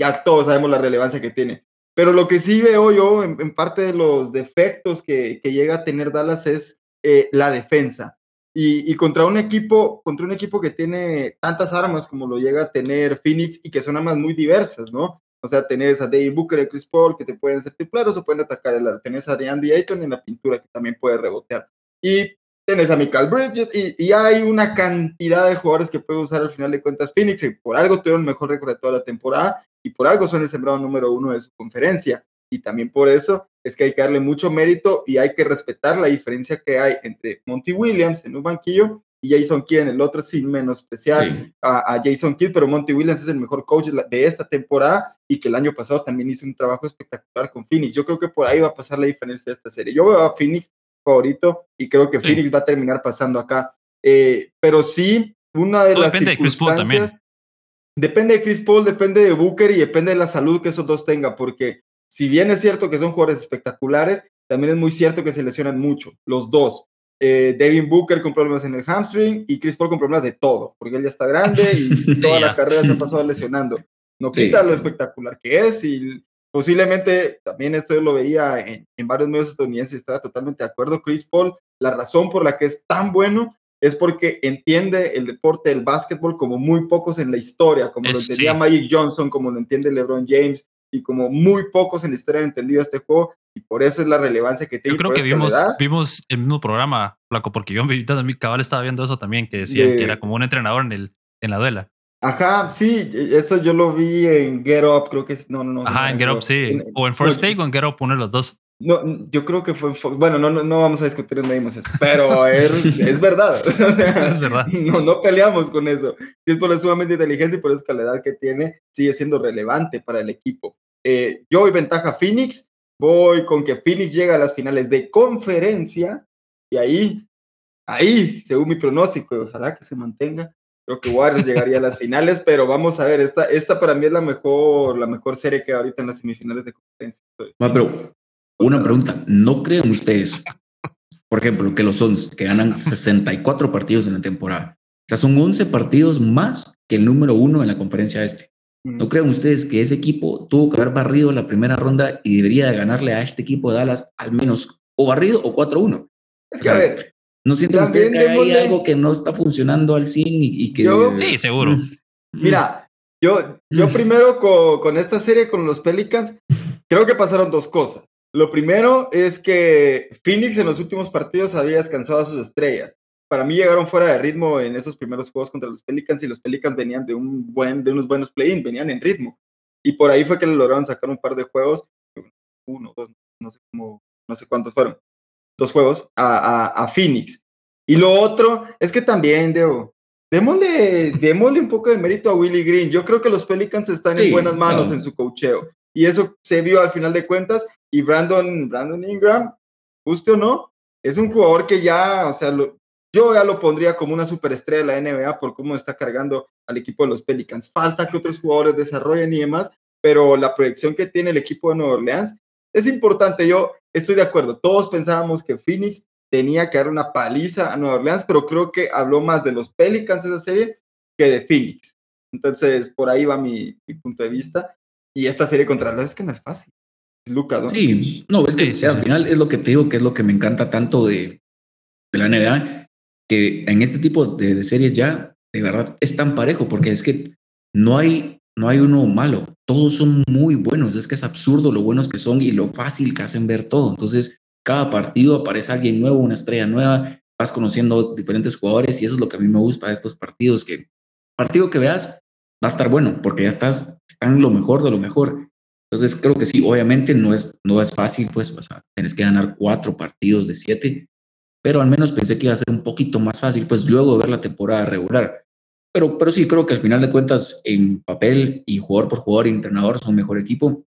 Speaker 3: ya todos sabemos la relevancia que tiene. Pero lo que sí veo yo, en, parte de los defectos que, que, llega a tener Dallas es eh, la defensa. Y, y, contra un equipo, contra un equipo que tiene tantas armas como lo llega a tener Phoenix y que son armas muy diversas, ¿no? O sea, tenés a Dave Booker y Chris Paul que te pueden ser titulares o pueden atacar el aro. Tenés a Andy Ayton en la pintura que también puede rebotear. Y tenés a Michael Bridges y, y, hay una cantidad de jugadores que puede usar al final de cuentas Phoenix y por algo tuvieron el mejor récord de toda la temporada y por algo son el sembrado número uno de su conferencia. Y también por eso es que hay que darle mucho mérito y hay que respetar la diferencia que hay entre Monty Williams en un banquillo y Jason Kidd en el otro, sin menospreciar a, Jason Kidd, pero Monty Williams es el mejor coach de esta temporada y que el año pasado también hizo un trabajo espectacular con Phoenix. Yo creo que por ahí va a pasar la diferencia de esta serie. Yo veo a Phoenix favorito y creo que Phoenix va a terminar pasando acá. Eh, pero sí, una de las depende circunstancias... De depende de Chris Paul, depende de Booker y depende de la salud que esos dos tengan, porque si bien es cierto que son jugadores espectaculares, también es muy cierto que se lesionan mucho, los dos eh, Devin Booker con problemas en el hamstring y Chris Paul con problemas de todo, porque él ya está grande y <laughs> toda la carrera se ha <laughs> pasado lesionando. No quita lo espectacular que es y posiblemente también esto yo lo veía en, en varios medios estadounidenses y estaba totalmente de acuerdo. Chris Paul, la razón por la que es tan bueno es porque entiende el deporte del básquetbol como muy pocos en la historia, como lo entendía Magic Johnson, como lo entiende LeBron James, y como muy pocos en la historia han entendido este juego y por eso es la relevancia que tiene.
Speaker 1: Yo creo que vimos, vimos el mismo programa, Flaco, porque yo mi cabal estaba viendo eso también, que decían que era como un entrenador en, el, en la duela.
Speaker 3: Ajá, sí, esto yo lo vi en Get Up, creo que es, no, no, no.
Speaker 1: Ajá, en Get Up, sí. o en First Take o en Get Up, uno de los dos.
Speaker 3: No, yo creo que fue, bueno, no, no, no vamos a discutir en eso, pero <laughs> es, es verdad. <laughs> O sea,
Speaker 1: es verdad.
Speaker 3: No, no peleamos con eso. Es por lo sumamente inteligente y por eso que la edad que tiene sigue siendo relevante para el equipo. Eh, yo voy ventaja Phoenix, voy con que Phoenix llega a las finales de conferencia y ahí ahí, según mi pronóstico, ojalá que se mantenga. Creo que Warriors <laughs> llegaría a las finales, pero vamos a ver, esta, esta para mí es la mejor, la mejor serie que ahorita en las semifinales de conferencia.
Speaker 2: Ah, pero una pregunta, ¿no creen ustedes, por ejemplo, que los Suns, que ganan <laughs> 64 partidos en la temporada, o sea, son 11 partidos más que el número uno en la conferencia este? ¿No creen ustedes que ese equipo tuvo que haber barrido la primera ronda y debería de ganarle a este equipo de Dallas al menos o barrido o 4-1?
Speaker 3: Es que, a ver,
Speaker 2: ¿no sienten ustedes que hay algo que no está funcionando al 100 y, que...
Speaker 1: sí, seguro. Mm.
Speaker 3: Mira, yo, yo mm. primero con, con esta serie, con los Pelicans, creo que pasaron dos cosas. Lo primero es que Phoenix en los últimos partidos había descansado a sus estrellas para mí llegaron fuera de ritmo en esos primeros juegos contra los Pelicans y los Pelicans venían de, un buen, de unos buenos play-in, venían en ritmo. Y por ahí fue que le lograron sacar un par de juegos, uno, dos, no sé cómo, no sé cuántos fueron, dos juegos a, a, Phoenix. Y lo otro es que también, Debo, démosle, démosle un poco de mérito a Willie Green. Yo creo que los Pelicans están en buenas manos en su cocheo. Y eso se vio al final de cuentas. Y Brandon, Brandon Ingram, justo o no, es un jugador que ya, o sea, lo, yo ya lo pondría como una superestrella de la NBA por cómo está cargando al equipo de los Pelicans. Falta que otros jugadores desarrollen y demás, pero la proyección que tiene el equipo de Nueva Orleans es importante. Yo estoy de acuerdo. Todos pensábamos que Phoenix tenía que dar una paliza a Nueva Orleans, pero creo que habló más de los Pelicans esa serie que de Phoenix. Entonces, por ahí va mi, punto de vista. Y esta serie contra las es que no es fácil. Luca, ¿no?
Speaker 2: Sí, no, es que al final es lo que te digo, que es lo que me encanta tanto de, de la NBA, que en este tipo de, series ya, de verdad, es tan parejo, porque es que no hay, no hay uno malo, todos son muy buenos, es que es absurdo lo buenos que son y lo fácil que hacen ver todo. Entonces, cada partido aparece alguien nuevo, una estrella nueva, vas conociendo diferentes jugadores y eso es lo que a mí me gusta de estos partidos, que partido que veas va a estar bueno, porque ya estás, están lo mejor de lo mejor. Entonces creo que sí, obviamente no es, no es fácil, pues, o sea, tienes que ganar cuatro partidos de siete, pero al menos pensé que iba a ser un poquito más fácil, pues luego de ver la temporada regular. Pero, pero sí creo que al final de cuentas, en papel y jugador por jugador y entrenador son mejor equipo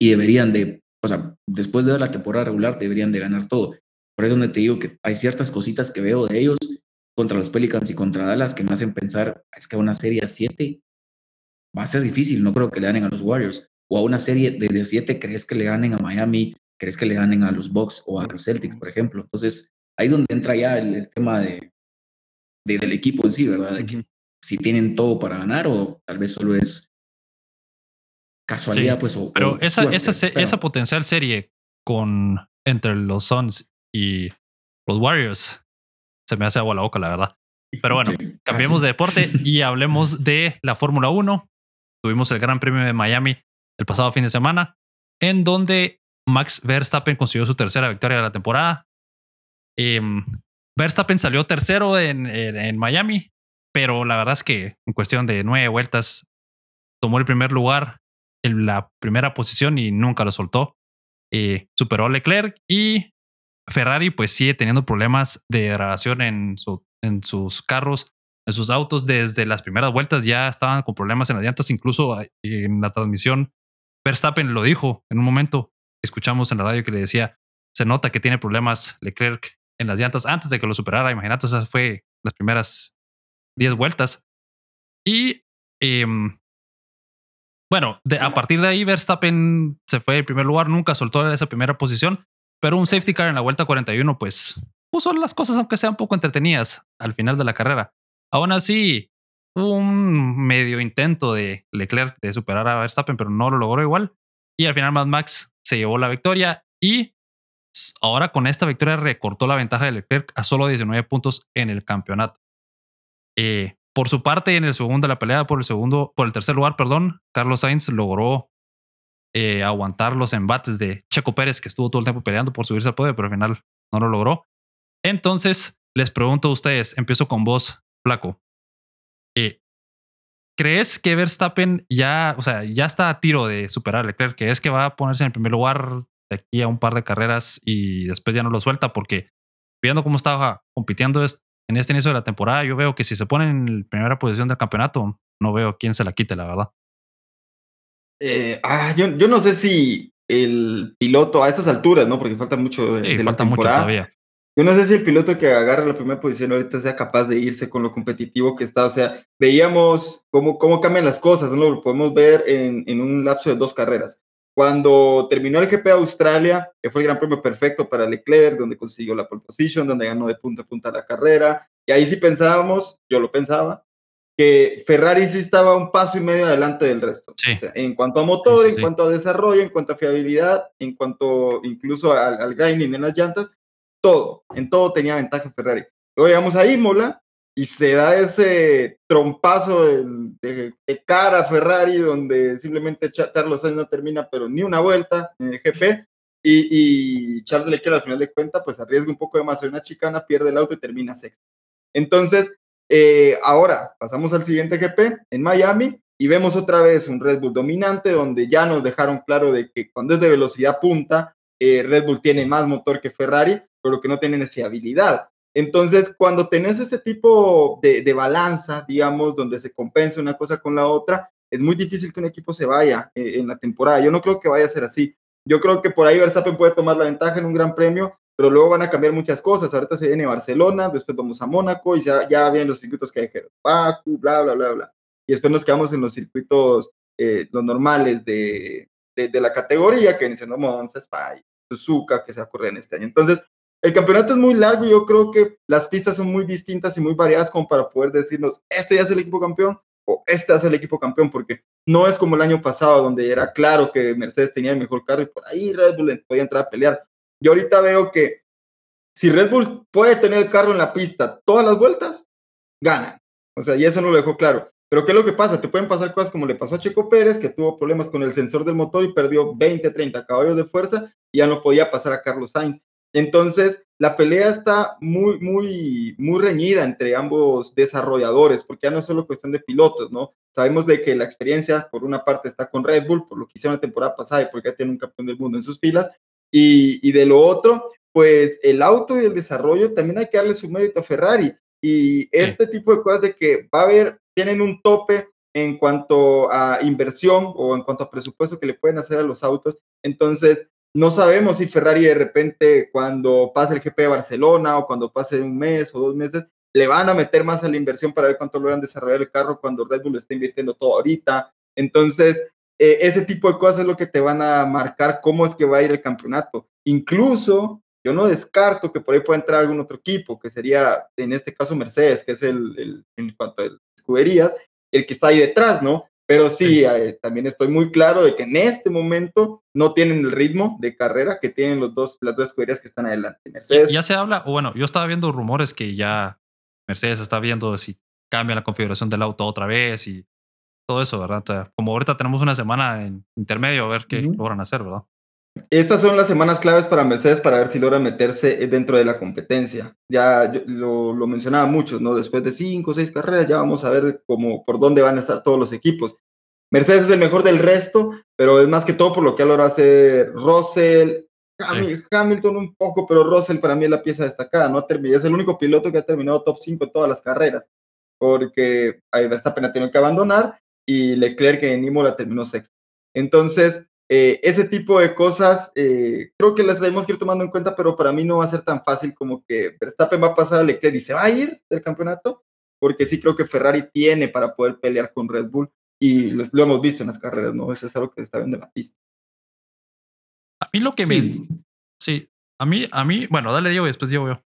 Speaker 2: y deberían de, o sea, después de ver la temporada regular, deberían de ganar todo. Por eso donde te digo que hay ciertas cositas que veo de ellos contra los Pelicans y contra Dallas que me hacen pensar, es que una serie a 7 va a ser difícil, no creo que le ganen a los Warriors. O a una serie de 7 crees que le ganen a Miami, crees que le ganen a los Bucks o a los Celtics, por ejemplo. Entonces, ahí donde entra ya el, tema de, del equipo en sí, ¿verdad? De que si tienen todo para ganar o tal vez solo es casualidad, pues. O,
Speaker 1: pero esa, esa, esa potencial serie con entre los Suns y los Warriors se me hace agua la boca, la verdad. Pero bueno, cambiemos de deporte y hablemos de la Fórmula 1. Tuvimos el Gran Premio de Miami el pasado fin de semana, en donde Max Verstappen consiguió su tercera victoria de la temporada. Em, Verstappen salió tercero en, Miami, pero la verdad es que en cuestión de nueve vueltas tomó el primer lugar en la primera posición y nunca lo soltó. Eh, superó a Leclerc y Ferrari pues sigue teniendo problemas de degradación en, en sus carros, en sus autos. Desde las primeras vueltas ya estaban con problemas en las llantas, incluso eh, en la transmisión. Verstappen lo dijo en un momento. Escuchamos en la radio que le decía, se nota que tiene problemas Leclerc en las llantas antes de que lo superara. Imagínate, esas fue las primeras 10 vueltas. Y em, bueno, a partir de ahí Verstappen se fue en primer lugar, nunca soltó esa primera posición, pero un safety car en la vuelta 41 pues puso las cosas aunque sean poco entretenidas al final de la carrera. Aún así, un medio intento de Leclerc de superar a Verstappen, pero no lo logró igual. Y al final Mad Max se llevó la victoria y ahora con esta victoria recortó la ventaja de Leclerc a solo 19 puntos en el campeonato. Eh, por su parte, en el segundo de la pelea, por el segundo, por el tercer lugar, perdón, Carlos Sainz logró eh, aguantar los embates de Checo Pérez, que estuvo todo el tiempo peleando por subirse al podio, pero al final no lo logró. Entonces, les pregunto a ustedes, empiezo con vos, Flaco. ¿Crees que Verstappen ya, o sea, ya está a tiro de superar a Leclerc? ¿Crees que va a ponerse en el primer lugar de aquí a un par de carreras y después ya no lo suelta porque viendo cómo estaba compitiendo en este inicio de la temporada, yo veo que si se pone en primera posición del campeonato, no veo quién se la quite, la verdad.
Speaker 3: Eh, ah, yo, yo, no sé si el piloto a estas alturas, ¿no? Porque falta mucho de, la temporada, todavía. Yo no sé si el piloto que agarra la primera posición ahorita sea capaz de irse con lo competitivo que está. O sea, veíamos cómo, cómo cambian las cosas, ¿no? Lo podemos ver en, en un lapso de dos carreras. Cuando terminó el GP Australia, que fue el gran premio perfecto para Leclerc, donde consiguió la pole position, donde ganó de punta a punta la carrera, y ahí sí pensábamos, yo lo pensaba, que Ferrari sí estaba un paso y medio adelante del resto. en cuanto a motor, en cuanto a desarrollo, en cuanto a fiabilidad, en cuanto incluso al, grinding en las llantas, todo, en todo tenía ventaja Ferrari. Luego llegamos a Imola y se da ese trompazo de, cara a Ferrari donde simplemente Carlos Sainz no termina pero ni una vuelta en el GP y, y Charles Leclerc al final de cuentas pues arriesga un poco de más una chicana, pierde el auto y termina sexto. Entonces, eh, ahora pasamos al siguiente GP en Miami y vemos otra vez un Red Bull dominante donde ya nos dejaron claro de que cuando es de velocidad punta, eh, Red Bull tiene más motor que Ferrari, pero que no tienen fiabilidad. Entonces, cuando tenés ese tipo de, balanza, digamos, donde se compensa una cosa con la otra, es muy difícil que un equipo se vaya eh, en la temporada. Yo no creo que vaya a ser así. Yo creo que por ahí Verstappen puede tomar la ventaja en un gran premio, pero luego van a cambiar muchas cosas. Ahorita se viene Barcelona, después vamos a Mónaco y ya, ya vienen los circuitos que hay que Baku, bla, bla, bla, bla. Y después nos quedamos en los circuitos, eh, los normales de, de, la categoría, que viene siendo Monza, Spa, Suzuka, que se va a correr en este año. Entonces, el campeonato es muy largo y yo creo que las pistas son muy distintas y muy variadas como para poder decirnos, este ya es el equipo campeón o este es el equipo campeón, porque no es como el año pasado donde era claro que Mercedes tenía el mejor carro y por ahí Red Bull podía entrar a pelear. Yo ahorita veo que si Red Bull puede tener el carro en la pista todas las vueltas, gana. O sea, y eso no lo dejó claro. Pero ¿qué es lo que pasa? Te pueden pasar cosas como le pasó a Checo Pérez, que tuvo problemas con el sensor del motor y perdió 20, 30 caballos de fuerza y ya no podía pasar a Carlos Sainz. Entonces, la pelea está muy, muy, muy reñida entre ambos desarrolladores, porque ya no es solo cuestión de pilotos, ¿no? Sabemos de que la experiencia, por una parte, está con Red Bull, por lo que hicieron la temporada pasada y porque ya tiene un campeón del mundo en sus filas, y, de lo otro, pues el auto y el desarrollo también hay que darle su mérito a Ferrari. Y este tipo de cosas de que va a haber, tienen un tope en cuanto a inversión o en cuanto a presupuesto que le pueden hacer a los autos. Entonces, no sabemos si Ferrari de repente cuando pase el GP de Barcelona o cuando pase un mes o dos meses, le van a meter más a la inversión para ver cuánto logran desarrollar el carro cuando Red Bull está invirtiendo todo ahorita. Entonces, eh, ese tipo de cosas es lo que te van a marcar cómo es que va a ir el campeonato. Incluso yo no descarto que por ahí pueda entrar algún otro equipo, que sería en este caso Mercedes, que es el, en cuanto a escuderías, el que está ahí detrás, ¿no? Pero sí, eh, también estoy muy claro de que en este momento no tienen el ritmo de carrera que tienen los dos, las dos escuderías que están adelante. Mercedes.
Speaker 1: Ya se habla, o bueno, yo estaba viendo rumores que ya Mercedes está viendo si cambia la configuración del auto otra vez y todo eso, ¿verdad? como ahorita tenemos una semana en intermedio a ver qué logran hacer, ¿verdad?
Speaker 3: Estas son las semanas claves para Mercedes para ver si logran meterse dentro de la competencia. Ya lo, lo, mencionaba muchos, ¿no? Después de cinco o seis carreras ya vamos a ver cómo, por dónde van a estar todos los equipos. Mercedes es el mejor del resto, pero es más que todo por lo que ha logrado hacer Russell, Hamilton un poco, pero Russell para mí es la pieza destacada, ¿no? Es el único piloto que ha terminado top 5 en todas las carreras, porque Verstappen ha tenido que abandonar y Leclerc en Imola terminó sexto. Entonces, eh, ese tipo de cosas eh, creo que las tenemos que ir tomando en cuenta, pero para mí no va a ser tan fácil como que Verstappen va a pasar a Leclerc y se va a ir del campeonato, porque sí creo que Ferrari tiene para poder pelear con Red Bull y lo, hemos visto en las carreras, ¿no? Eso es algo que está viendo en la pista.
Speaker 1: A mí lo que me... Sí, a mí, a mí, bueno, dale Diego y después Diego yo.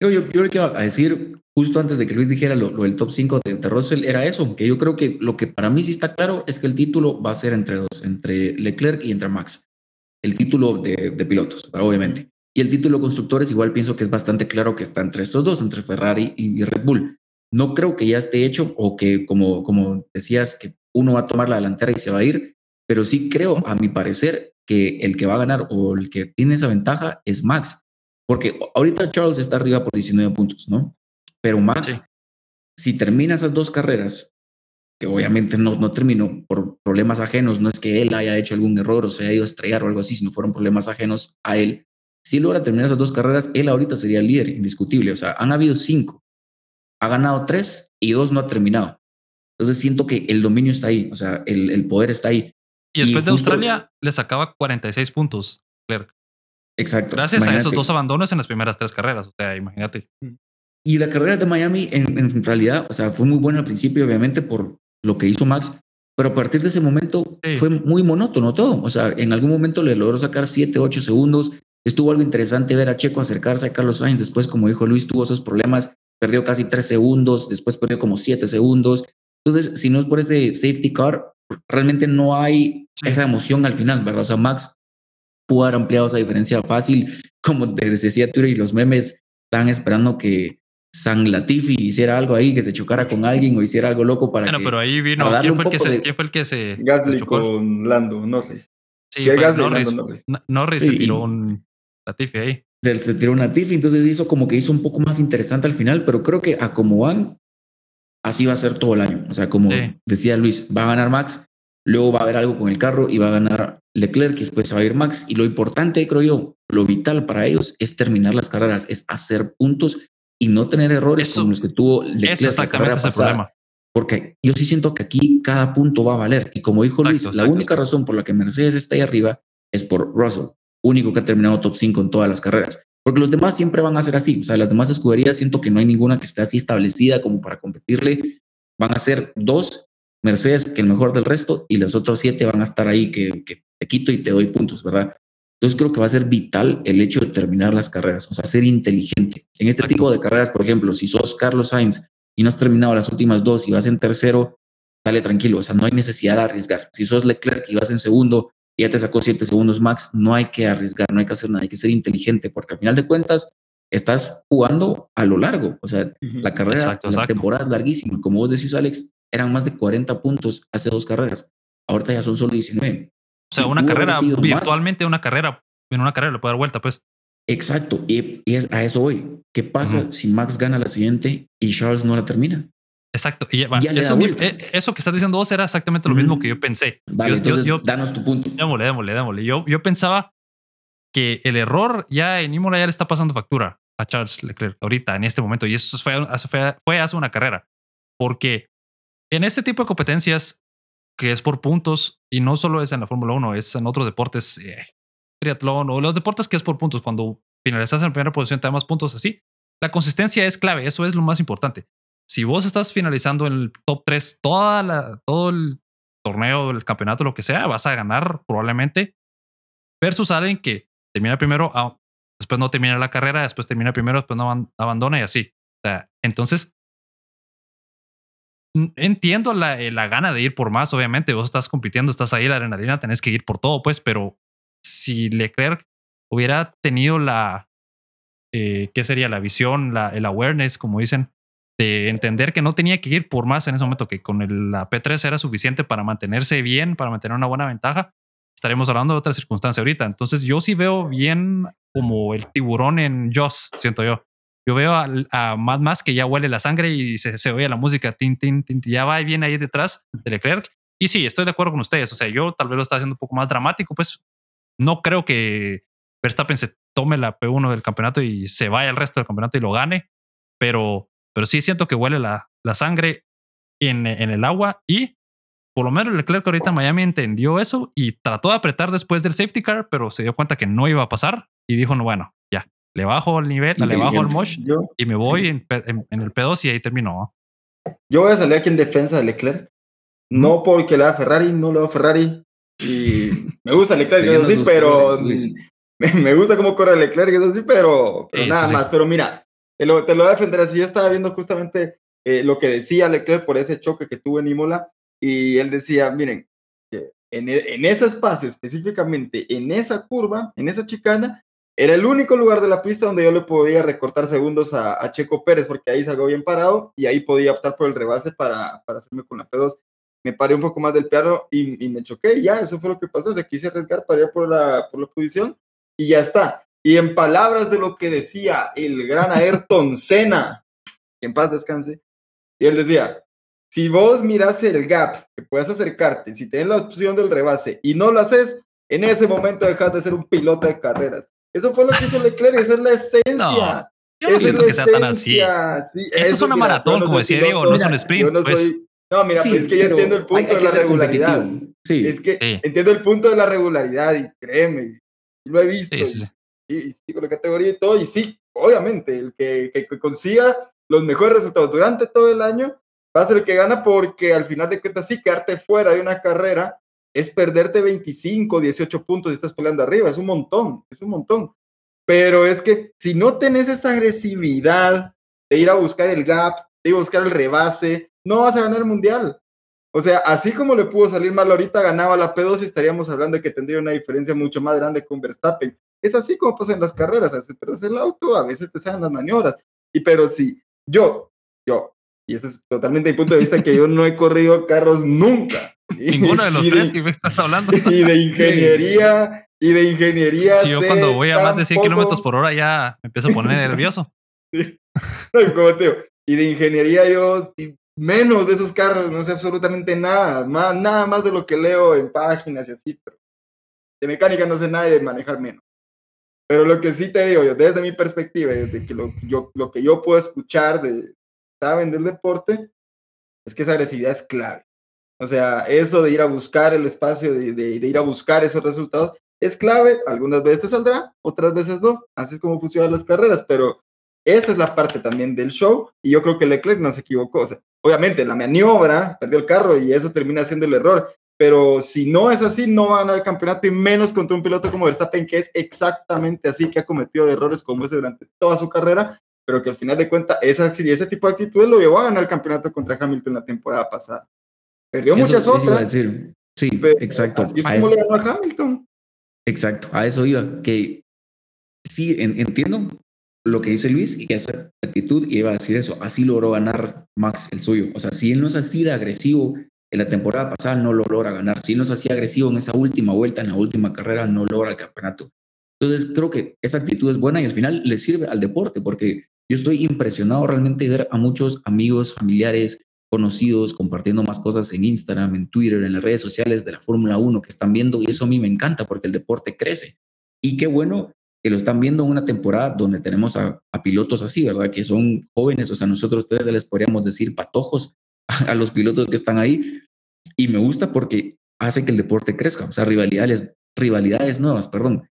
Speaker 2: Yo, yo, yo le quiero decir, justo antes de que Luis dijera lo, del top 5 de, de, Russell, era eso, que yo creo que lo que para mí sí está claro es que el título va a ser entre dos, entre Leclerc y entre Max. El título de, de pilotos, obviamente. Y el título de constructores igual pienso que es bastante claro que está entre estos dos, entre Ferrari y, Red Bull. No creo que ya esté hecho o que, como, como decías, que uno va a tomar la delantera y se va a ir, pero sí creo, a mi parecer, que el que va a ganar o el que tiene esa ventaja es Max porque ahorita Charles está arriba por 19 puntos, ¿no? Pero Max, si termina esas dos carreras, que obviamente no, no terminó por problemas ajenos, no es que él haya hecho algún error o se haya ido a estrellar o algo así, sino fueron problemas ajenos a él. Si logra terminar esas dos carreras, él ahorita sería el líder indiscutible. O sea, han habido cinco. Ha ganado tres y dos no ha terminado. Entonces siento que el dominio está ahí, o sea, el, el poder está ahí.
Speaker 1: Y después de Australia le sacaba 46 puntos, Clerc.
Speaker 2: Exacto.
Speaker 1: Gracias a esos dos abandonos en las primeras tres carreras. O sea, imagínate.
Speaker 2: Y la carrera de Miami, en, en realidad, o sea, fue muy buena al principio, obviamente, por lo que hizo Max, pero a partir de ese momento
Speaker 1: Sí.
Speaker 2: fue muy monótono todo. O sea, en algún momento le logró sacar 7, 8 segundos. Estuvo algo interesante ver a Checo acercarse a Carlos Sainz. Después, como dijo Luis, tuvo esos problemas, perdió casi 3 segundos, después perdió como 7 segundos. Entonces, si no es por ese safety car, realmente no hay
Speaker 1: Sí.
Speaker 2: esa emoción al final, ¿verdad? O sea, Max pudo haber ampliado esa diferencia fácil, como te decía Twitter y los memes, estaban esperando que San Latifi hiciera algo ahí, que se chocara con alguien o hiciera algo loco para
Speaker 1: Bueno,
Speaker 2: que...
Speaker 1: pero ahí vino. ¿Quién fue, el que se,
Speaker 2: de-
Speaker 1: quién fue el que se. se
Speaker 3: Gasly
Speaker 1: chocó?
Speaker 3: con Lando Norris.
Speaker 1: Sí, fue
Speaker 3: Gasly,
Speaker 1: Norris.
Speaker 3: Lando Norris.
Speaker 1: Norris
Speaker 2: Sí,
Speaker 1: se tiró
Speaker 2: y-
Speaker 1: un Latifi ahí.
Speaker 2: se, se tiró una Tiffy, entonces hizo como que hizo un poco más interesante al final, pero creo que a como van, así va a ser todo el año. O sea, como
Speaker 1: Sí.
Speaker 2: decía Luis, va a ganar Max, luego va a haber algo con el carro y va a ganar Leclerc y después se va a ir Max. Y lo importante, creo yo, lo vital para ellos es terminar las carreras, es hacer puntos y no tener errores
Speaker 1: Eso-
Speaker 2: como los que tuvo Leclerc.
Speaker 1: Eso
Speaker 2: la
Speaker 1: exactamente
Speaker 2: carrera
Speaker 1: es el
Speaker 2: pasada.
Speaker 1: problema.
Speaker 2: Porque yo sí siento que aquí cada punto va a valer. Y como dijo
Speaker 1: Exacto,
Speaker 2: Luis, la única
Speaker 1: exacto.
Speaker 2: razón por la que Mercedes está ahí arriba es por Russell, único que ha terminado top 5 en todas las carreras. Porque los demás siempre van a ser así. O sea, las demás escuderías siento que no hay ninguna que esté así establecida como para competirle. Van a ser dos Mercedes que el mejor del resto y los otros siete van a estar ahí que, que te quito y te doy puntos, ¿verdad? Entonces creo que va a ser vital el hecho de terminar las carreras, o sea, ser inteligente. En este tipo de carreras, por ejemplo, si sos Carlos Sainz y no has terminado las últimas dos y vas en tercero, dale tranquilo, o sea, no hay necesidad de arriesgar. Si sos Leclerc y vas en segundo y ya te sacó siete segundos max, no hay que arriesgar, no hay que hacer nada, hay que ser inteligente, porque al final de cuentas estás jugando a lo largo, o sea, la carrera,
Speaker 1: Exacto,
Speaker 2: la
Speaker 1: exacto.
Speaker 2: temporada es larguísima. Como vos decís, Alex, eran más de 40 puntos hace dos carreras. Ahorita ya son solo 19.
Speaker 1: O sea,
Speaker 2: Y
Speaker 1: una carrera,
Speaker 2: más.
Speaker 1: virtualmente una carrera, en una carrera le puede dar vuelta, pues.
Speaker 2: Exacto. Y, y es, a eso voy. ¿Qué pasa si Max gana la siguiente y Charles no la termina?
Speaker 1: Exacto. Y
Speaker 2: Ya le da
Speaker 1: eso, mi-
Speaker 2: vuelta.
Speaker 1: eh, eso que estás diciendo vos era exactamente lo mismo que yo pensé.
Speaker 2: Dale,
Speaker 1: yo, yo-
Speaker 2: entonces
Speaker 1: yo-
Speaker 2: danos tu punto.
Speaker 1: démosle, démosle, démosle. Yo, yo pensaba que el error ya en Imola ya le está pasando factura a Charles Leclerc ahorita, en este momento. Y eso fue, fue, hace una carrera. Porque en este tipo de competencias, que es por puntos, y no solo es en la Fórmula 1, es en otros deportes, eh, triatlón o los deportes que es por puntos, cuando finalizas en primera posición te da más puntos así. La consistencia es clave, eso es lo más importante. Si vos estás finalizando en el top 3 toda todo el torneo, el campeonato, lo que sea, vas a ganar probablemente versus alguien que termina primero, ah, después no termina la carrera, después termina primero, después no aban- abandona y así. O sea, entonces entiendo la, eh, la gana de ir por más, obviamente, vos estás compitiendo, estás ahí, la adrenalina, tenés que ir por todo, pues, pero si Leclerc hubiera tenido la, eh, ¿qué sería? La visión, el awareness, como dicen, de entender que no tenía que ir por más en ese momento, que con el- la P3 era suficiente para mantenerse bien, para mantener una buena ventaja, estaremos hablando de otra circunstancia ahorita. Entonces yo sí veo bien como el tiburón en Joss, siento yo. Yo veo al- a, Mad Max que ya huele la sangre y se, se oye la música, tin, tin, tin, ya va bien ahí detrás de Leclerc. Y sí, estoy de acuerdo con ustedes. O sea, yo tal vez lo está haciendo un poco más dramático, pues no creo que Verstappen se tome la P1 del campeonato y se vaya al resto del campeonato y lo gane, pero, pero sí siento que huele la, la sangre en, en el agua y por lo menos Leclerc ahorita en Miami entendió eso y trató de apretar después del safety car, pero se dio cuenta que no iba a pasar y dijo, no, bueno, ya, le bajo el nivel, le bajo el mosh
Speaker 3: Yo,
Speaker 1: y me voy en, P- en- en el P2 y ahí terminó.
Speaker 3: yo voy a salir aquí en defensa de Leclerc. No porque le da Ferrari, no le da Ferrari. Y me gusta Leclerc, eso sí, pero
Speaker 2: colores, <laughs>
Speaker 3: me, me gusta cómo corre Leclerc, eso sí, pero, pero
Speaker 1: Sí,
Speaker 3: nada
Speaker 1: sí.
Speaker 3: más. Pero mira, te lo, te lo voy a defender así. Yo estaba viendo justamente eh, lo que decía Leclerc por ese choque que tuvo en Imola. Y él decía, miren, en, e- en ese espacio específicamente, en esa curva, en esa chicana, era el único lugar de la pista donde yo le podía recortar segundos a, a Checo Pérez, porque ahí salgo bien parado y ahí podía optar por el rebase para, para hacerme con la P2. Me paré un poco más del piano y, y me choqué. Ya, eso fue lo que pasó. Se quise arriesgar para ir por la, por la posición y ya está. Y en palabras de lo que decía el gran Ayrton Senna, que en paz descanse, y él decía, si vos miras el gap, que puedes acercarte, si tienes la opción del rebase y no lo haces, en ese momento dejas de ser un piloto de carreras. Eso fue lo que hizo Leclerc, esa es la esencia.
Speaker 1: Yo no
Speaker 3: Esa
Speaker 1: siento
Speaker 3: es
Speaker 1: que
Speaker 3: la
Speaker 1: sea tan así.
Speaker 3: esencia, sí,
Speaker 1: Esto es
Speaker 3: eso,
Speaker 1: una
Speaker 3: mira,
Speaker 1: maratón,
Speaker 3: no
Speaker 1: como decía Diego, no es un sprint.
Speaker 3: Yo no
Speaker 1: pues.
Speaker 3: soy. No, mira,
Speaker 2: Sí,
Speaker 3: pues es que yo entiendo el punto
Speaker 2: hay
Speaker 3: de
Speaker 2: que
Speaker 3: la regularidad.
Speaker 2: Sí.
Speaker 3: Es que
Speaker 1: Sí.
Speaker 3: entiendo el punto de la regularidad y créeme, lo he visto.
Speaker 1: Sí, sí, sí.
Speaker 3: y, sí, con la categoría y todo, y sí, obviamente, el que, que, consiga los mejores resultados durante todo el año va a ser el que gana porque al final de cuentas sí, quedarte fuera de una carrera es perderte 25, 18 puntos y estás peleando arriba, es un montón, es un montón. Pero es que si no tenés esa agresividad de ir a buscar el gap, de ir a buscar el rebase, no vas a ganar el mundial. O sea, así como le pudo salir mal ahorita, ganaba la P2 y estaríamos hablando de que tendría una diferencia mucho más grande con Verstappen. Es así como pasa en las carreras, a veces perdes el auto, a veces te salen las maniobras. Y pero si yo, yo, y ese es totalmente mi punto de vista, que yo no he corrido carros nunca. <laughs>
Speaker 1: Ninguno de los tres que me estás hablando. <laughs>
Speaker 3: Y de ingeniería, y de ingeniería.
Speaker 1: Si yo cuando voy a más de 100 kilómetros por hora ya me empiezo a poner nervioso. <laughs>
Speaker 3: Sí. Como y de ingeniería yo menos de esos carros, no sé absolutamente nada, más, nada más de lo que leo en páginas y así, pero de mecánica no sé nada y de manejar menos. Pero lo que sí te digo yo, desde mi perspectiva, desde que lo, yo, lo que yo puedo escuchar de, saben del deporte, es que esa agresividad es clave. O sea, eso de ir a buscar el espacio, de, de, ir a buscar esos resultados, es clave. Algunas veces te saldrá, otras veces no. Así es como funcionan las carreras, pero esa es la parte también del show y yo creo que Leclerc no se equivocó. O sea, obviamente la maniobra, perdió el carro y eso termina siendo el error. Pero si no es así, no va a ganar el campeonato y menos contra un piloto como Verstappen, que es exactamente así, que ha cometido errores como ese durante toda su carrera, pero que al final de cuentas ese tipo de actitudes lo llevó a ganar el campeonato contra Hamilton la temporada pasada. Perdió muchas otras.
Speaker 2: decir. Sí, exacto.
Speaker 3: Así es como le ganó a Hamilton.
Speaker 2: Exacto, a eso iba, que sí, entiendo lo que dice Luis y que esa actitud iba a decir eso. Así logró ganar Max el suyo. O sea, si él no es así de agresivo en la temporada pasada, no lo logra ganar. Si él no es así agresivo en esa última vuelta, en la última carrera, no logra el campeonato. Entonces, creo que esa actitud es buena y al final le sirve al deporte, porque yo estoy impresionado realmente de ver a muchos amigos, familiares, conocidos compartiendo más cosas en Instagram, en Twitter, en las redes sociales de la Fórmula 1 que están viendo y eso a mí me encanta porque el deporte crece. Y qué bueno que lo están viendo en una temporada donde tenemos a, pilotos así, ¿verdad? Que son jóvenes, o sea, nosotros tres les podríamos decir patojos <laughs> a, los pilotos que están ahí. Y me gusta porque hace que el deporte crezca, o sea, rivalidades, rivalidades nuevas, perdón.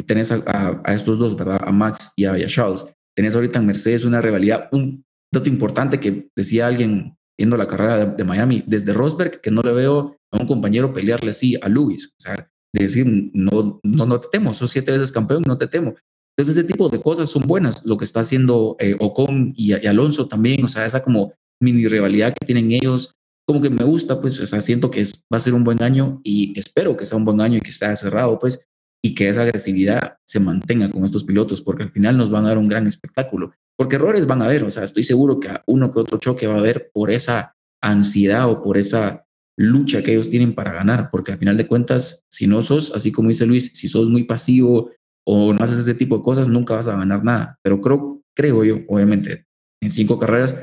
Speaker 2: Y tenés a, estos dos, ¿verdad? A Max y a, Charles. Tenés ahorita en Mercedes una rivalidad, un dato importante que decía alguien viendo la carrera de, de Miami, desde Rosberg, que no le veo a un compañero pelearle así a Lewis. O sea, de decir, no, no, no te temo, sos siete veces campeón, no te temo. Entonces ese tipo de cosas son buenas, lo que está haciendo eh, Ocon y, Alonso también, o sea, esa como mini rivalidad que tienen ellos, como que me gusta, pues, o sea, siento que va a ser un buen año y espero que sea un buen año y que esté cerrado, pues, y que esa agresividad se mantenga con estos pilotos, porque al final nos van a dar un gran espectáculo, porque errores van a haber, o sea, estoy seguro que uno que otro choque va a haber por esa ansiedad o por esa lucha que ellos tienen para ganar, porque al final de cuentas, si no sos, así como dice Luis, si sos muy pasivo o no haces ese tipo de cosas, nunca vas a ganar nada. Pero creo, creo yo, obviamente, en cinco carreras,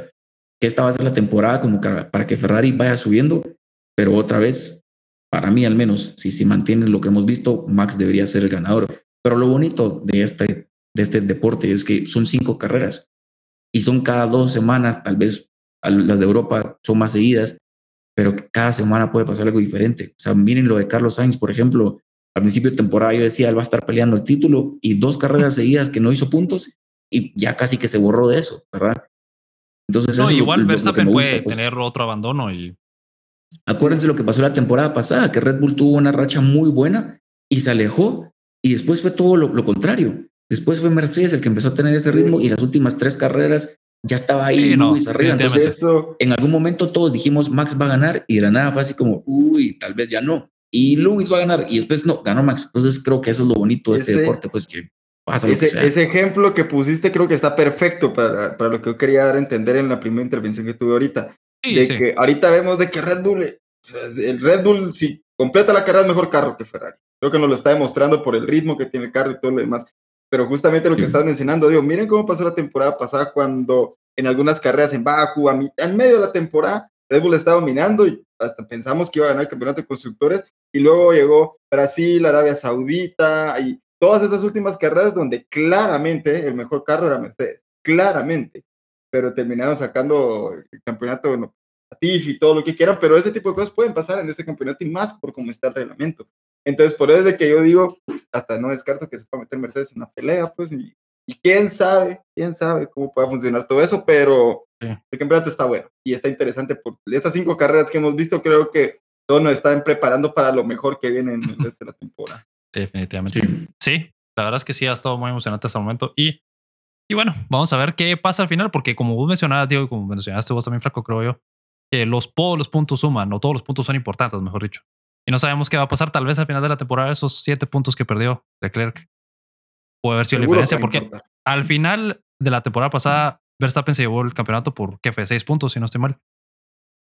Speaker 2: que esta va a ser la temporada como para que Ferrari vaya subiendo, pero otra vez, para mí al menos, si se mantiene lo que hemos visto, Max debería ser el ganador. Pero lo bonito de este, de este deporte es que son cinco carreras y son cada dos semanas, tal vez las de Europa son más seguidas, pero cada semana puede pasar algo diferente. O sea, miren lo de Carlos Sainz, por ejemplo, al principio de temporada yo decía, él va a estar peleando el título y dos carreras seguidas que no hizo puntos y ya casi que se borró de eso, ¿verdad?
Speaker 1: Entonces, no, igual Verstappen puede pues. tener otro abandono y...
Speaker 2: Acuérdense lo que pasó la temporada pasada, que Red Bull tuvo una racha muy buena y se alejó y después fue todo lo, lo contrario. Después fue Mercedes el que empezó a tener ese ritmo y las últimas tres carreras ya estaba ahí Luis arriba. Entonces, en algún momento todos dijimos Max va a ganar y de la nada fue así como, uy, tal vez ya no. Y Luis va a ganar y después no, ganó Max. Entonces creo que eso es lo bonito de este deporte, pues que pasa.
Speaker 3: Ese, ese ejemplo que pusiste creo que está perfecto para, para, lo que yo quería dar a entender en la primera intervención que tuve ahorita. De que ahorita vemos de que Red Bull, el Red Bull si completa la carrera es mejor carro que Ferrari. Creo que nos lo está demostrando por el ritmo que tiene el carro y todo lo demás. Pero justamente lo que estás mencionando, digo, miren cómo pasó la temporada pasada cuando en algunas carreras en Baku, a en medio de la temporada, Red Bull estaba dominando y hasta pensamos que iba a ganar el campeonato de constructores. Y luego llegó Brasil, Arabia Saudita y todas esas últimas carreras donde claramente el mejor carro era Mercedes, claramente. Pero terminaron sacando el campeonato y todo lo que quieran, pero ese tipo de cosas pueden pasar en este campeonato y más por cómo está el reglamento. Entonces, por eso es de que yo digo, hasta no descarto que se pueda meter Mercedes en la pelea, pues, y, y quién sabe, quién sabe cómo pueda funcionar todo eso, pero
Speaker 1: Sí.
Speaker 3: el campeonato está bueno y está interesante por estas cinco carreras que hemos visto, creo que todos nos están preparando para lo mejor que viene en el <laughs> resto de la temporada.
Speaker 1: Definitivamente.
Speaker 2: Sí.
Speaker 1: Sí, la verdad es que sí, ha estado muy emocionante hasta el momento. Y, y bueno, vamos a ver qué pasa al final, porque como vos mencionabas, Diego, y como mencionaste vos también, Flaco, creo yo, que los, todos los puntos suman, o todos los puntos son importantes, mejor dicho. Y no sabemos qué va a pasar. Tal vez al final de la temporada, esos siete puntos que perdió Leclerc puede haber sido la diferencia, porque al final de la temporada pasada, Verstappen se llevó el campeonato por, ¿qué fue? Seis puntos, si no estoy mal.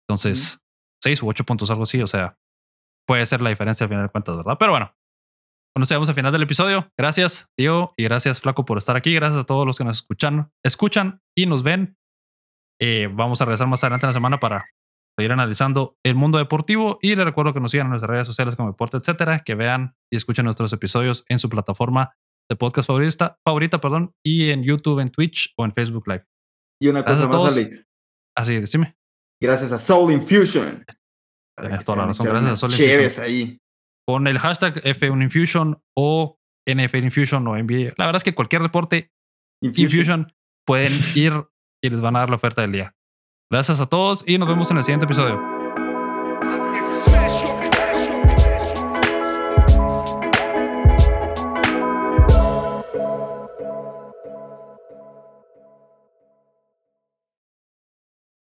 Speaker 1: Entonces, seis u ocho puntos, algo así. O sea, puede ser la diferencia al final de cuentas, ¿verdad? Pero bueno, cuando llegamos al final del episodio, gracias, Diego, y gracias, Flaco, por estar aquí. Gracias a todos los que nos escuchan, escuchan y nos ven. Eh, vamos a regresar más adelante en la semana para seguir analizando el mundo deportivo. Y les recuerdo que nos sigan en nuestras redes sociales como Deporte, etcétera, que vean y escuchen nuestros episodios en su plataforma de podcast favorita, favorita perdón, y en YouTube, en Twitch o en Facebook Live.
Speaker 3: Y una
Speaker 1: Gracias
Speaker 3: cosa más,
Speaker 1: todos.
Speaker 3: Alex.
Speaker 1: Así, decime.
Speaker 3: Gracias a Soul Infusion.
Speaker 1: Tienes toda la razón, gracias a Soul Infusion.
Speaker 3: ahí.
Speaker 1: Con el hashtag F1Infusion o NFL Infusion o NBA. La verdad es que cualquier deporte Infusion pueden <laughs> ir y les van a dar la oferta del día. Gracias a todos y nos vemos en el siguiente episodio.